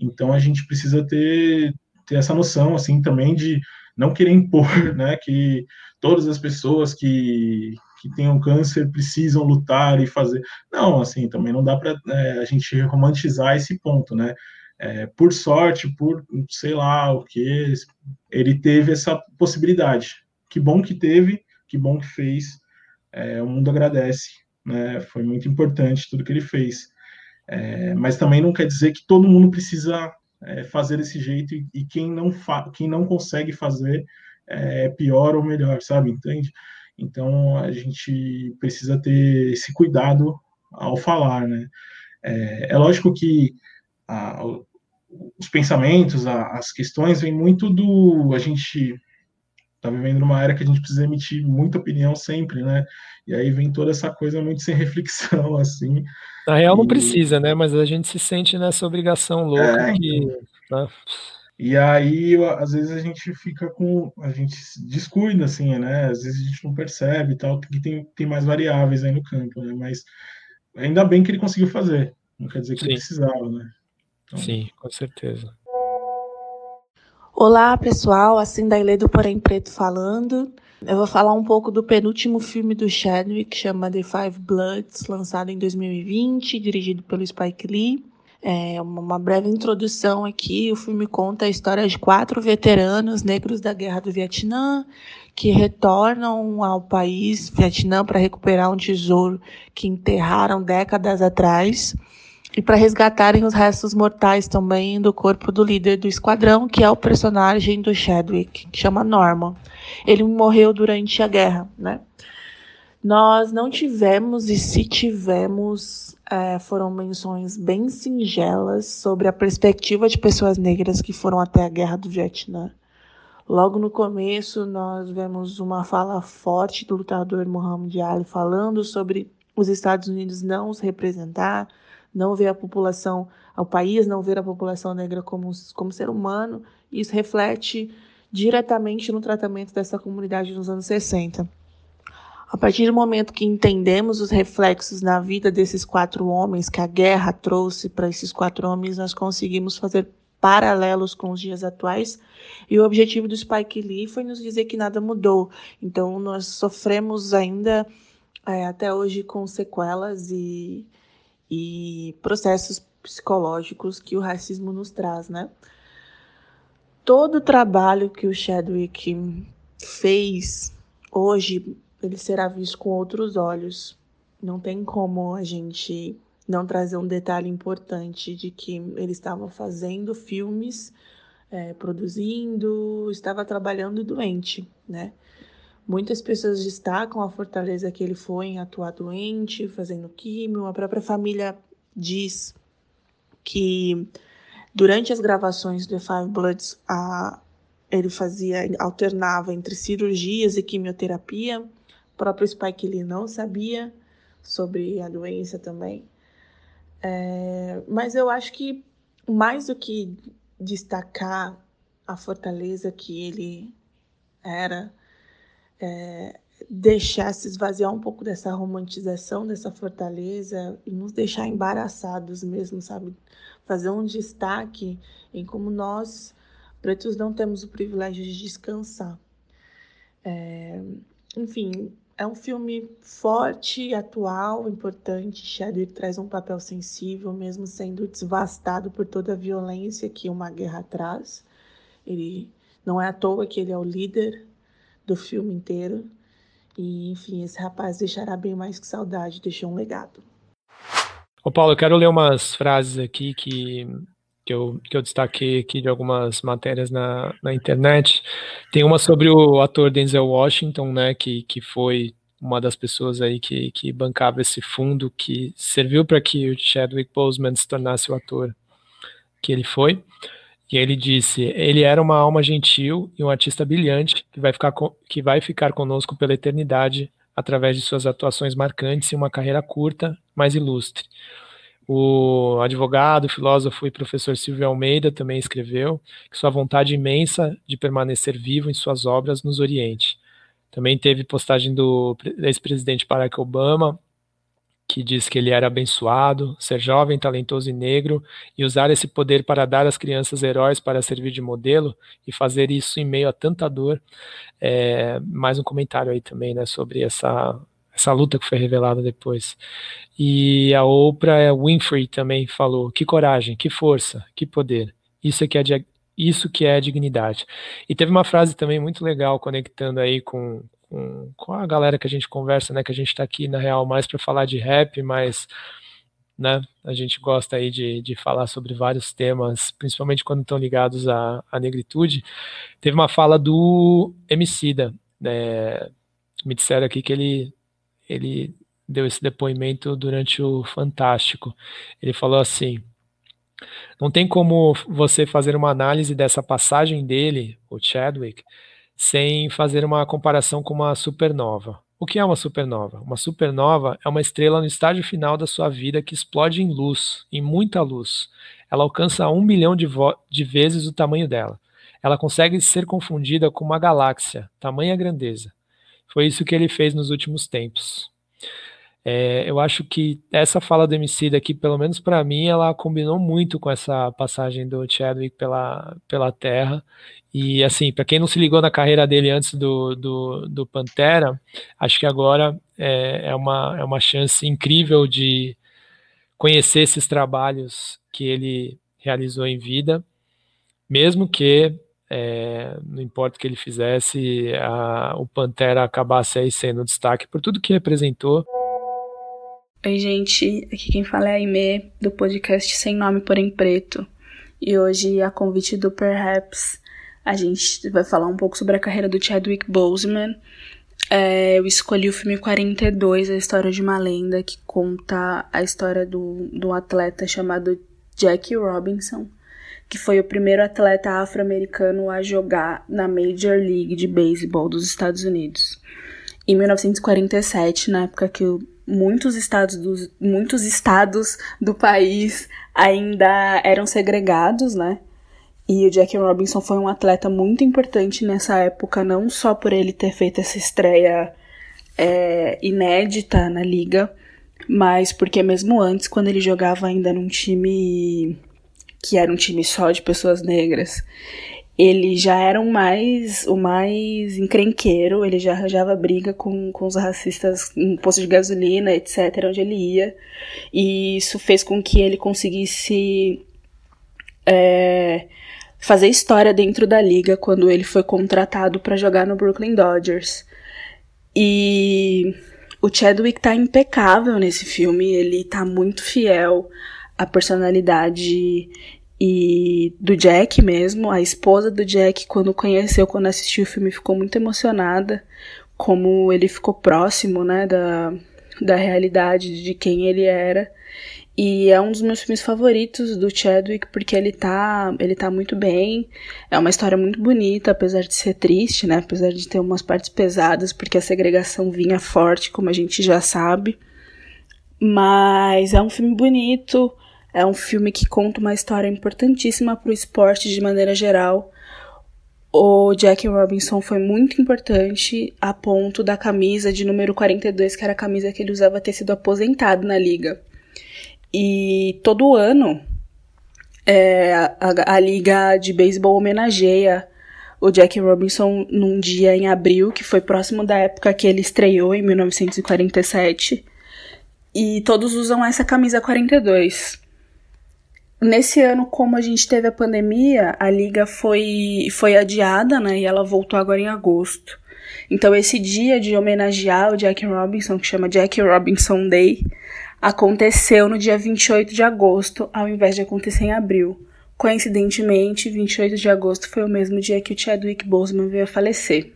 Então a gente precisa ter ter essa noção assim também de não querer impor né que todas as pessoas que que tenham câncer precisam lutar e fazer. Não, assim, também não dá para é, a gente romantizar esse ponto, né? É, por sorte, por sei lá o que, ele teve essa possibilidade. Que bom que teve, que bom que fez. É, o mundo agradece, né? Foi muito importante tudo que ele fez. É, mas também não quer dizer que todo mundo precisa é, fazer desse jeito e, e quem não quem não consegue fazer é pior ou melhor, sabe? Entende? Então a gente precisa ter esse cuidado ao falar, né? É, é lógico que a, os pensamentos, a, as questões vêm muito do a gente está vivendo numa era que a gente precisa emitir muita opinião sempre, né? E aí vem toda essa coisa muito sem reflexão, assim. Na real, e... não precisa, né? Mas a gente se sente nessa obrigação louca é, que. Então... Né? E aí, às vezes, a gente fica com. A gente descuida, assim, né? Às vezes a gente não percebe e tal, que tem, tem mais variáveis aí no campo, né? Mas ainda bem que ele conseguiu fazer. Não quer dizer que Sim. ele precisava, né? Então... Sim, com certeza. Olá, pessoal. Assim da Ilê do Porém Preto falando. Eu vou falar um pouco do penúltimo filme do Chadwick, que chama The Five Bloods, lançado em 2020, dirigido pelo Spike Lee. É uma breve introdução aqui. O filme conta a história de quatro veteranos negros da Guerra do Vietnã que retornam ao país Vietnã para recuperar um tesouro que enterraram décadas atrás e para resgatarem os restos mortais também do corpo do líder do esquadrão, que é o personagem do Chadwick, que chama Norman. Ele morreu durante a guerra, né? Nós não tivemos, e se tivemos, é, foram menções bem singelas sobre a perspectiva de pessoas negras que foram até a guerra do Vietnã. Logo no começo, nós vemos uma fala forte do lutador Muhammad Ali falando sobre os Estados Unidos não os representar, não ver a população, ao país não ver a população negra como, como ser humano. Isso reflete diretamente no tratamento dessa comunidade nos anos 60. A partir do momento que entendemos os reflexos na vida desses quatro homens, que a guerra trouxe para esses quatro homens, nós conseguimos fazer paralelos com os dias atuais. E o objetivo do Spike Lee foi nos dizer que nada mudou. Então, nós sofremos ainda é, até hoje com sequelas e, e processos psicológicos que o racismo nos traz, né? Todo o trabalho que o Chadwick fez hoje ele será visto com outros olhos. Não tem como a gente não trazer um detalhe importante de que ele estava fazendo filmes, é, produzindo, estava trabalhando doente, né? Muitas pessoas destacam a fortaleza que ele foi em atuar doente, fazendo químio. A própria família diz que durante as gravações do Five Bloods, a, ele fazia, alternava entre cirurgias e quimioterapia. Próprio Spike Lee não sabia sobre a doença também. É, mas eu acho que mais do que destacar a fortaleza que ele era, é, deixar se esvaziar um pouco dessa romantização dessa fortaleza e nos deixar embaraçados mesmo, sabe? Fazer um destaque em como nós, pretos, não temos o privilégio de descansar. É, enfim, é um filme forte, atual, importante. Chadwick traz um papel sensível, mesmo sendo devastado por toda a violência que uma guerra traz. Ele não é à toa que ele é o líder do filme inteiro. E, enfim, esse rapaz deixará bem mais que saudade, deixou um legado. Ô Paulo, eu quero ler umas frases aqui que que eu, que eu destaquei aqui de algumas matérias na, na internet. Tem uma sobre o ator Denzel Washington, né, que, que foi uma das pessoas aí que, que bancava esse fundo que serviu para que o Chadwick Boseman se tornasse o ator que ele foi. E ele disse: ele era uma alma gentil e um artista brilhante que vai ficar, que vai ficar conosco pela eternidade através de suas atuações marcantes e uma carreira curta, mas ilustre. O advogado, filósofo e professor Silvio Almeida também escreveu que sua vontade imensa de permanecer vivo em suas obras nos oriente. Também teve postagem do ex-presidente Barack Obama, que diz que ele era abençoado, ser jovem, talentoso e negro, e usar esse poder para dar às crianças heróis para servir de modelo, e fazer isso em meio a tanta dor. É, mais um comentário aí também, né, sobre essa essa luta que foi revelada depois. E a Oprah Winfrey também falou: que coragem, que força, que poder. Isso é que é, isso que é dignidade. E teve uma frase também muito legal conectando aí com, com, com a galera que a gente conversa, né? Que a gente está aqui na real mais para falar de rap, mas né? A gente gosta aí de, de falar sobre vários temas, principalmente quando estão ligados à, à negritude. Teve uma fala do Emicida, né? Me disseram aqui que ele ele deu esse depoimento durante o Fantástico. Ele falou assim: não tem como você fazer uma análise dessa passagem dele, o Chadwick, sem fazer uma comparação com uma supernova. O que é uma supernova? Uma supernova é uma estrela no estágio final da sua vida que explode em luz, em muita luz. Ela alcança um milhão de, de vezes o tamanho dela. Ela consegue ser confundida com uma galáxia, tamanha grandeza. Foi isso que ele fez nos últimos tempos. É, eu acho que essa fala do MC daqui, pelo menos para mim, ela combinou muito com essa passagem do Chadwick pela, pela Terra. E assim, para quem não se ligou na carreira dele antes do, do, do Pantera, acho que agora é, é, uma, é uma chance incrível de conhecer esses trabalhos que ele realizou em vida, mesmo que é, não importa o que ele fizesse, a, o Pantera acabasse aí sendo destaque por tudo que representou. Oi, gente, aqui quem fala é a Aimee, do podcast Sem Nome Porém Preto. E hoje, a convite do Perhaps, a gente vai falar um pouco sobre a carreira do Chadwick Boseman. É, eu escolhi o filme 42, a história de uma lenda, que conta a história do, do atleta chamado Jackie Robinson, que foi o primeiro atleta afro-americano a jogar na Major League de Beisebol dos Estados Unidos. Em 1947, na época que muitos estados, do, muitos estados do país ainda eram segregados, né? E o Jackie Robinson foi um atleta muito importante nessa época, não só por ele ter feito essa estreia é, inédita na liga, mas porque mesmo antes, quando ele jogava ainda num time que era um time só de pessoas negras, ele já era o mais, o mais encrenqueiro, ele já arranjava briga com, com os racistas em posto de gasolina, etc., onde ele ia. E isso fez com que ele conseguisse é, fazer história dentro da liga quando ele foi contratado para jogar no Brooklyn Dodgers. E o Chadwick tá impecável nesse filme, ele tá muito fiel à personalidade e do Jack mesmo, a esposa do Jack, quando conheceu, quando assistiu o filme, ficou muito emocionada, como ele ficou próximo, né, da, da realidade de quem ele era. E é um dos meus filmes favoritos do Chadwick, porque ele tá, ele tá muito bem. É uma história muito bonita, apesar de ser triste, né? Apesar de ter umas partes pesadas, porque a segregação vinha forte, como a gente já sabe. Mas é um filme bonito, é um filme que conta uma história importantíssima para o esporte de maneira geral. O Jack Robinson foi muito importante a ponto da camisa de número 42, que era a camisa que ele usava, ter sido aposentado na liga. E todo ano é, a, a, liga de beisebol homenageia o Jack Robinson num dia em abril, que foi próximo da época que ele estreou, em 1947. E todos usam essa camisa 42. Nesse ano, como a gente teve a pandemia, a liga foi, foi adiada, né? E ela voltou agora em agosto. Então, esse dia de homenagear o Jack Robinson, que chama Jack Robinson Day, aconteceu no dia 28 de agosto, ao invés de acontecer em abril. Coincidentemente, 28 de agosto foi o mesmo dia que o Chadwick Boseman veio a falecer.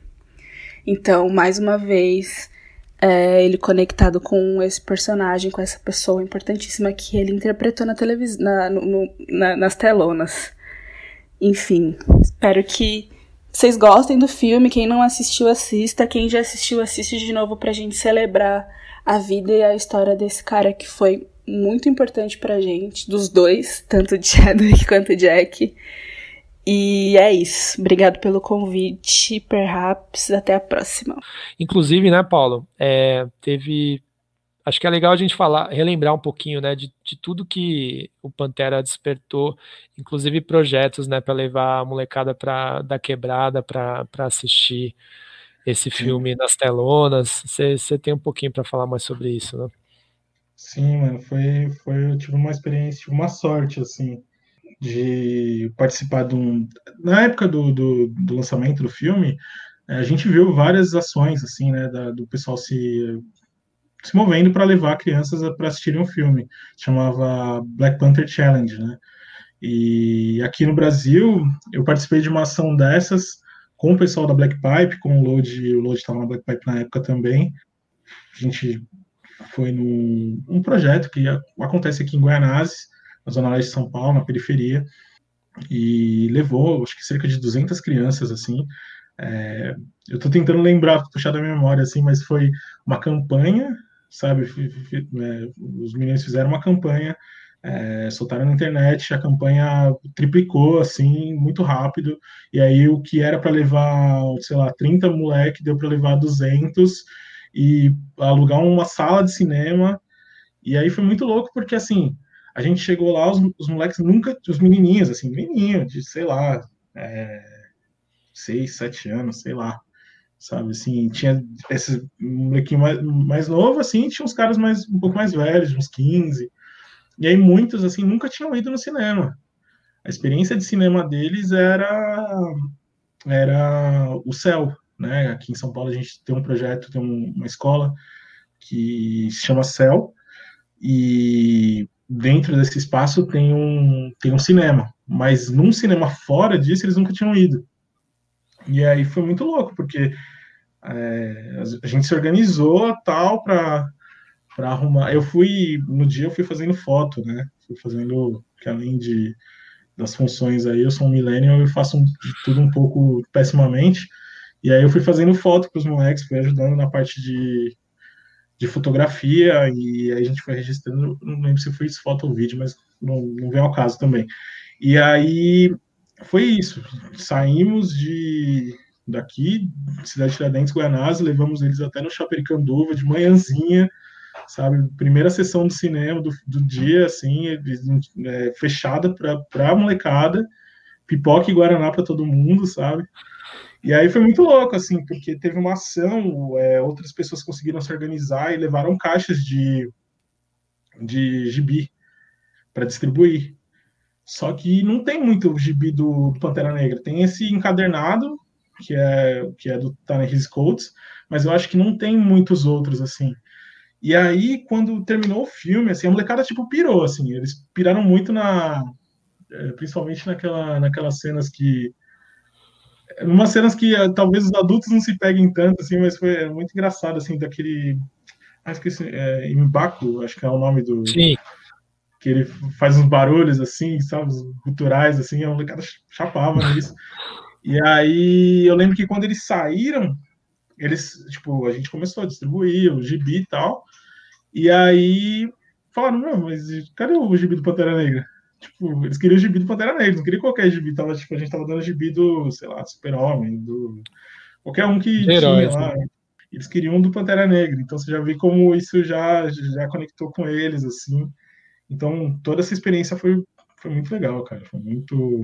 Então, mais uma vez, é, ele conectado com esse personagem, com essa pessoa importantíssima que ele interpretou na televisão, na, na, nas telonas. Enfim, espero que vocês gostem do filme. Quem não assistiu, assista. Quem já assistiu, assiste de novo pra gente celebrar a vida e a história desse cara que foi muito importante pra gente, dos dois, tanto Chadwick quanto Jack. E é isso. Obrigado pelo convite. Perhaps até a próxima. Inclusive, né, Paulo? É, teve. Acho que é legal a gente falar, relembrar um pouquinho, né, de, de tudo que o Pantera despertou, inclusive projetos, né, para levar a molecada para da quebrada para assistir esse filme Sim. nas telonas. Você tem um pouquinho para falar mais sobre isso, né? Sim, mano, foi, foi, eu tive uma experiência, uma sorte, assim, de participar de um. Na época do, do, do lançamento do filme, eh, a gente viu várias ações, assim, né, da, do pessoal se, se movendo para levar crianças para assistirem um filme. Chamava Black Panther Challenge, né? E aqui no Brasil, eu participei de uma ação dessas com o pessoal da Black Pipe, com o Load, o Load estava na Black Pipe na época também. A gente foi num um projeto que acontece aqui em Guianazes, na zona leste de São Paulo, na periferia, e levou, acho que cerca de 200 crianças, assim. É, eu estou tentando lembrar, puxar da memória, assim, mas foi uma campanha, sabe? É, os meninos fizeram uma campanha é, soltaram na internet, a campanha triplicou assim, muito rápido, e aí o que era para levar, sei lá, 30 moleque deu para levar 200 e alugar uma sala de cinema, e aí foi muito louco porque assim, a gente chegou lá, os, os moleques nunca, os menininhos, assim, menininho de, sei lá, é, 6, 7 anos, sei lá, sabe, assim, tinha esse molequinho mais, mais assim, tinha uns caras mais, um pouco mais velhos, uns 15, e aí muitos assim nunca tinham ido no cinema. A experiência de cinema deles era era o céu, né? Aqui em São Paulo a gente tem um projeto, tem uma escola que se chama Céu e dentro desse espaço tem um tem um cinema, mas num cinema fora disso eles nunca tinham ido. E aí foi muito louco porque é, a gente se organizou tal para para arrumar. Eu fui no dia eu fui fazendo foto, né? Fui fazendo que além de das funções aí, eu sou um millennial, eu faço um, tudo um pouco pessimamente. E aí eu fui fazendo foto para os moleques, fui ajudando na parte de, de fotografia e aí a gente foi registrando, não lembro se foi foto ou vídeo, mas não, não vem ao caso também. E aí foi isso. Saímos de daqui, Cidade Tiradentes, Guianás, levamos eles até no Chapericanduva de manhãzinha, sabe? Primeira sessão do cinema do, do dia, assim, é, fechada para a molecada, pipoca e guaraná para todo mundo, sabe? E aí foi muito louco, assim, porque teve uma ação, é, outras pessoas conseguiram se organizar e levaram caixas de, de gibi para distribuir. Só que não tem muito gibi do, do, Pantera Negra. Tem esse encadernado, que é, que é do Tannehill Coates, mas eu acho que não tem muitos outros, assim. E aí, quando terminou o filme, assim, a molecada, tipo, pirou, assim, eles piraram muito na... É, principalmente naquela, naquelas cenas que... Umas cenas que é, talvez os adultos não se peguem tanto, assim, mas foi muito engraçado, assim, daquele... Ah, esqueci, é, Imbaku, acho que é o nome do... Sim. que ele faz uns barulhos assim, sabe, os guturais assim, a molecada chapava nisso. E aí eu lembro que quando eles saíram, eles, tipo, a gente começou a distribuir o gibi e tal. E aí falaram, não, mas cadê o gibi do Pantera Negra? Tipo, eles queriam o gibi do Pantera Negra, não queria qualquer gibi. Tava, tipo, a gente tava dando gibi do, sei lá, Super-Homem, do. Qualquer um que Heróis, tinha lá. Né? Eles queriam um do Pantera Negra. Então você já vê como isso já, já conectou com eles, assim. Então toda essa experiência foi, foi muito legal, cara. Foi muito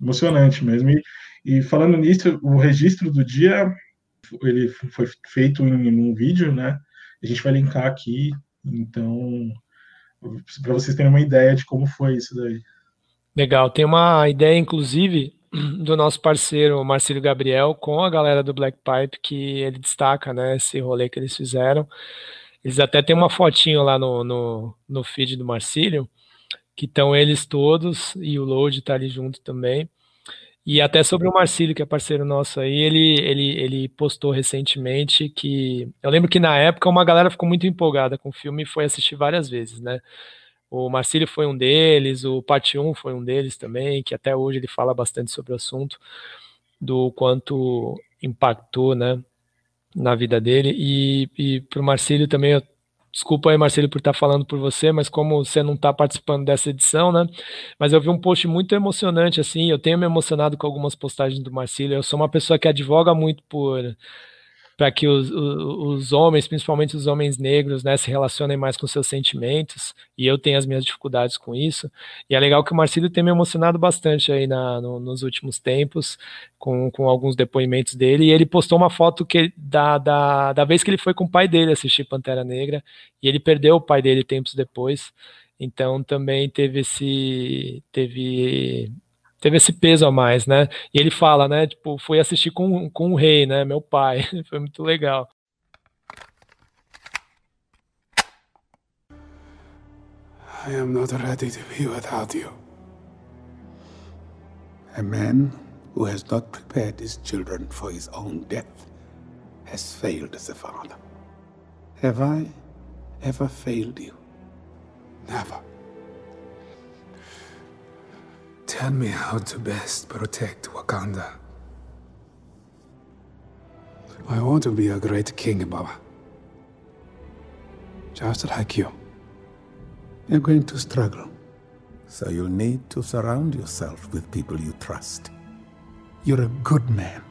emocionante mesmo. E, e falando nisso, o registro do dia ele foi feito em, em um vídeo, né? A gente vai linkar aqui. Então, para vocês terem uma ideia de como foi isso daí. Legal, tem uma ideia, inclusive, do nosso parceiro Marcelo Gabriel com a galera do Black Pipe, que ele destaca né, esse rolê que eles fizeram. Eles até tem uma fotinho lá no, no, no feed do Marcílio, que estão eles todos, e o Load está ali junto também. E até sobre o Marcílio, que é parceiro nosso aí, ele, ele, ele postou recentemente que. Eu lembro que na época uma galera ficou muito empolgada com o filme e foi assistir várias vezes, né? O Marcílio foi um deles, o Parte 1 foi um deles também, que até hoje ele fala bastante sobre o assunto, do quanto impactou, né, na vida dele. E, e para o Marcílio também, eu Desculpa aí, Marcelo, por estar falando por você, mas como você não está participando dessa edição, né? Mas eu vi um post muito emocionante, assim. Eu tenho me emocionado com algumas postagens do Marcelo. Eu sou uma pessoa que advoga muito por para que os, os, homens, principalmente os homens negros, né, se relacionem mais com seus sentimentos, e eu tenho as minhas dificuldades com isso, e é legal que o Marcílio tem me emocionado bastante aí na, no, nos últimos tempos, com, com alguns depoimentos dele, e ele postou uma foto que da, da, da vez que ele foi com o pai dele assistir Pantera Negra, e ele perdeu o pai dele tempos depois, então também teve esse teve teve esse peso a mais, né? E ele fala, né? Tipo, fui assistir com, com o rei, né? Meu pai. Foi muito legal. I am not ready to be without you. A man who has not prepared his children for his own death has failed as a father. Have I ever failed you? Never. Tell me how to best protect Wakanda. I want to be a great king, Baba. Just like you. You're going to struggle. So you'll need to surround yourself with people you trust. You're a good man,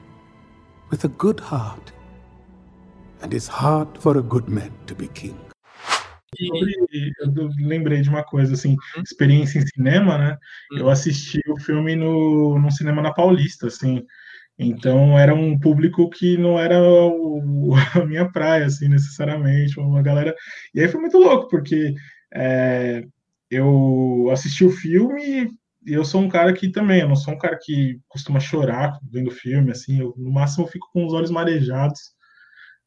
with a good heart. And it's hard for a good man to be king. Eu lembrei de uma coisa, assim, uhum. experiência em cinema, né? Eu uhum. assisti o filme no, no cinema na Paulista, assim. Então era um público que não era o, a minha praia, assim, necessariamente, uma galera. E aí foi muito louco, porque é, eu assisti o filme e eu sou um cara que também, eu não sou um cara que costuma chorar vendo filme, assim, eu, no máximo eu fico com os olhos marejados.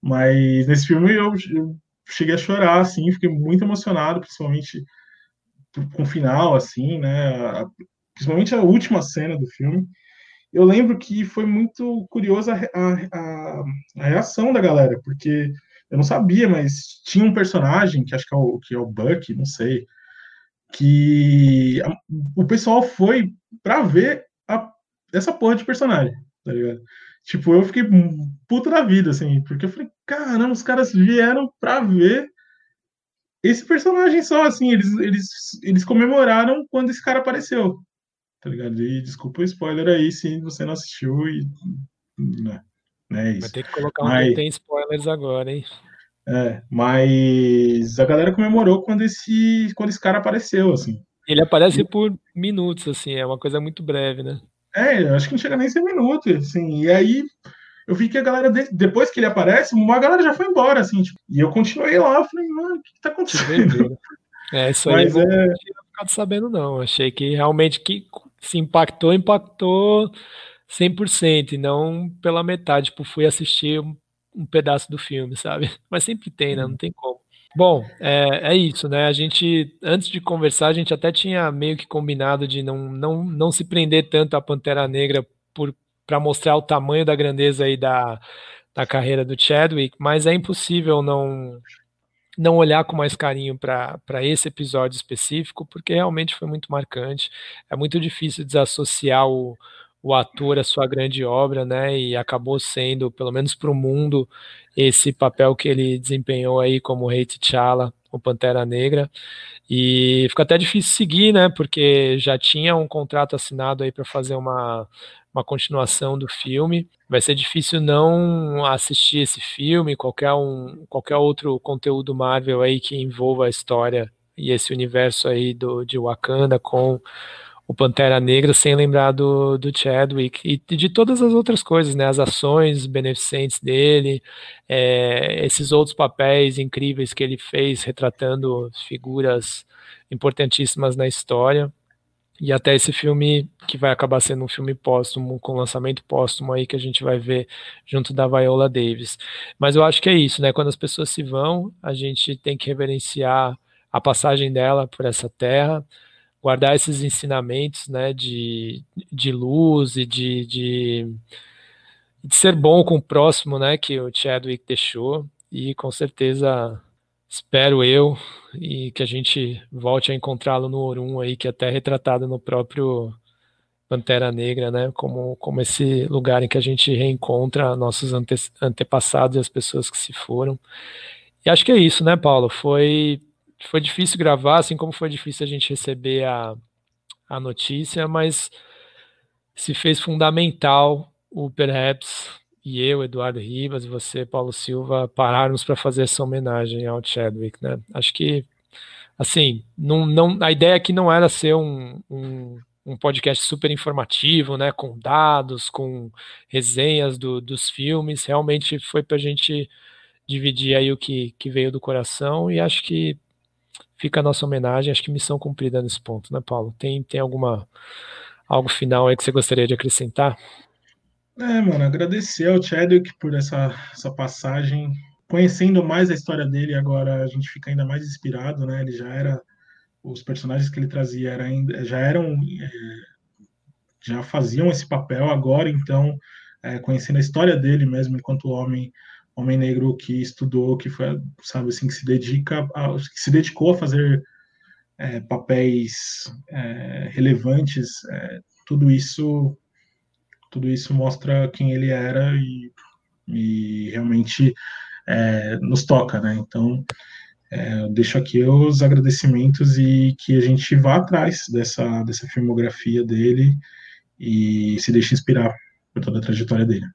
Mas nesse filme eu, eu cheguei a chorar, assim, fiquei muito emocionado, principalmente com o final, assim, né? Principalmente a última cena do filme. Eu lembro que foi muito curiosa a, a, reação da galera, porque eu não sabia, mas tinha um personagem, que acho que é o, que é o Buck, não sei, que a, o pessoal foi para ver essa porra de personagem, tá ligado? Tipo, eu fiquei puta da vida, assim, porque eu falei, caramba, os caras vieram pra ver esse personagem só, assim, eles, eles, eles comemoraram quando esse cara apareceu, tá ligado? E desculpa o spoiler aí se você não assistiu e. Né, né é isso. Vai ter que colocar um mas, tem spoilers agora, hein? É, mas a galera comemorou quando esse, quando esse cara apareceu, assim. Ele aparece por minutos, assim, é uma coisa muito breve, né? É, acho que não chega nem 100 minutos, assim. E aí eu vi que a galera, depois que ele aparece, uma galera já foi embora, assim. Tipo, e eu continuei lá, eu falei, mano, o que, que tá acontecendo? É, isso aí Mas, eu não é... tinha ficado sabendo, não. Achei que realmente que se impactou, impactou 100%, e não pela metade. Tipo, fui assistir um, um pedaço do filme, sabe? Mas sempre tem, né? Não tem como. Bom, é, é, isso, né? A gente, antes de conversar, a gente até tinha meio que combinado de não, não, não se prender tanto à Pantera Negra para mostrar o tamanho da grandeza aí da, da carreira do Chadwick, mas é impossível não não olhar com mais carinho para esse episódio específico, porque realmente foi muito marcante. É muito difícil desassociar o, o ator a sua grande obra, né? E acabou sendo, pelo menos para o mundo, esse papel que ele desempenhou aí como Rei T'Challa, o Pantera Negra. E fica até difícil seguir, né? Porque já tinha um contrato assinado aí para fazer uma, uma continuação do filme. Vai ser difícil não assistir esse filme, qualquer, um, qualquer outro conteúdo Marvel aí que envolva a história e esse universo aí do, de Wakanda com o Pantera Negra sem lembrar do, do Chadwick e de todas as outras coisas, né? As ações beneficentes dele, é, esses outros papéis incríveis que ele fez retratando figuras importantíssimas na história. E até esse filme que vai acabar sendo um filme póstumo, com lançamento póstumo aí que a gente vai ver junto da Viola Davis. Mas eu acho que é isso, né? Quando as pessoas se vão, a gente tem que reverenciar a passagem dela por essa terra, guardar esses ensinamentos né, de, de luz e de, de, de ser bom com o próximo né, que o Chadwick deixou. E com certeza espero eu e que a gente volte a encontrá-lo no Orum aí, que é até retratado no próprio Pantera Negra, né? Como, como esse lugar em que a gente reencontra nossos ante, antepassados e as pessoas que se foram. E acho que é isso, né, Paulo? Foi foi difícil gravar, assim como foi difícil a gente receber a, a notícia, mas se fez fundamental o Perhaps e eu, Eduardo Ribas, e você, Paulo Silva, pararmos para fazer essa homenagem ao Chadwick, né? Acho que, assim, não, não, a ideia aqui não era ser um, um, um podcast super informativo, né? Com dados, com resenhas do, dos filmes, realmente foi para a gente dividir aí o que, que veio do coração e acho que fica a nossa homenagem, acho que missão cumprida nesse ponto, né, Paulo? Tem, tem alguma algo final aí que você gostaria de acrescentar? É, mano, agradecer ao Chadwick por essa, essa passagem. Conhecendo mais a história dele, agora a gente fica ainda mais inspirado, né? Ele já era. Os personagens que ele trazia era já eram. É, já faziam esse papel agora, então, é, conhecendo a história dele mesmo enquanto homem homem negro que estudou, que foi, sabe assim, que se dedica, a, que se dedicou a fazer é, papéis é, relevantes, é, tudo isso, tudo isso mostra quem ele era e, e realmente é, nos toca, né? Então, é, eu deixo aqui os agradecimentos e que a gente vá atrás dessa, dessa filmografia dele e se deixe inspirar por toda a trajetória dele.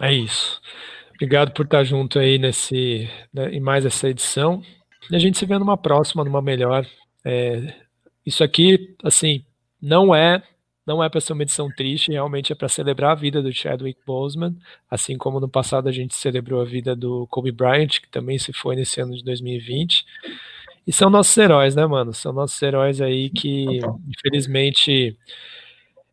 É isso. Obrigado por estar junto aí nesse, né, em mais essa edição. E a gente se vê numa próxima, numa melhor. É, isso aqui, assim, não é não é para ser uma edição triste, realmente é para celebrar a vida do Chadwick Boseman, assim como no passado a gente celebrou a vida do Kobe Bryant, que também se foi nesse ano de 2020. E são nossos heróis, né, mano? São nossos heróis aí que, infelizmente,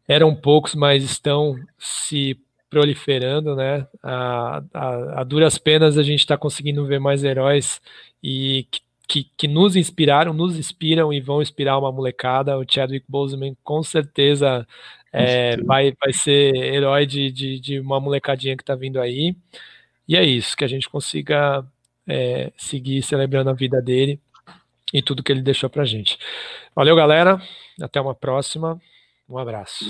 eram poucos, mas estão se proliferando, né? A, a, a duras penas a gente está conseguindo ver mais heróis e que, que, que, nos inspiraram, nos inspiram e vão inspirar uma molecada. O Chadwick Boseman com certeza é, vai, vai ser herói de, de, de uma molecadinha que está vindo aí. E é isso, que a gente consiga é, seguir celebrando a vida dele e tudo que ele deixou pra gente. Valeu, galera. Até uma próxima. Um abraço.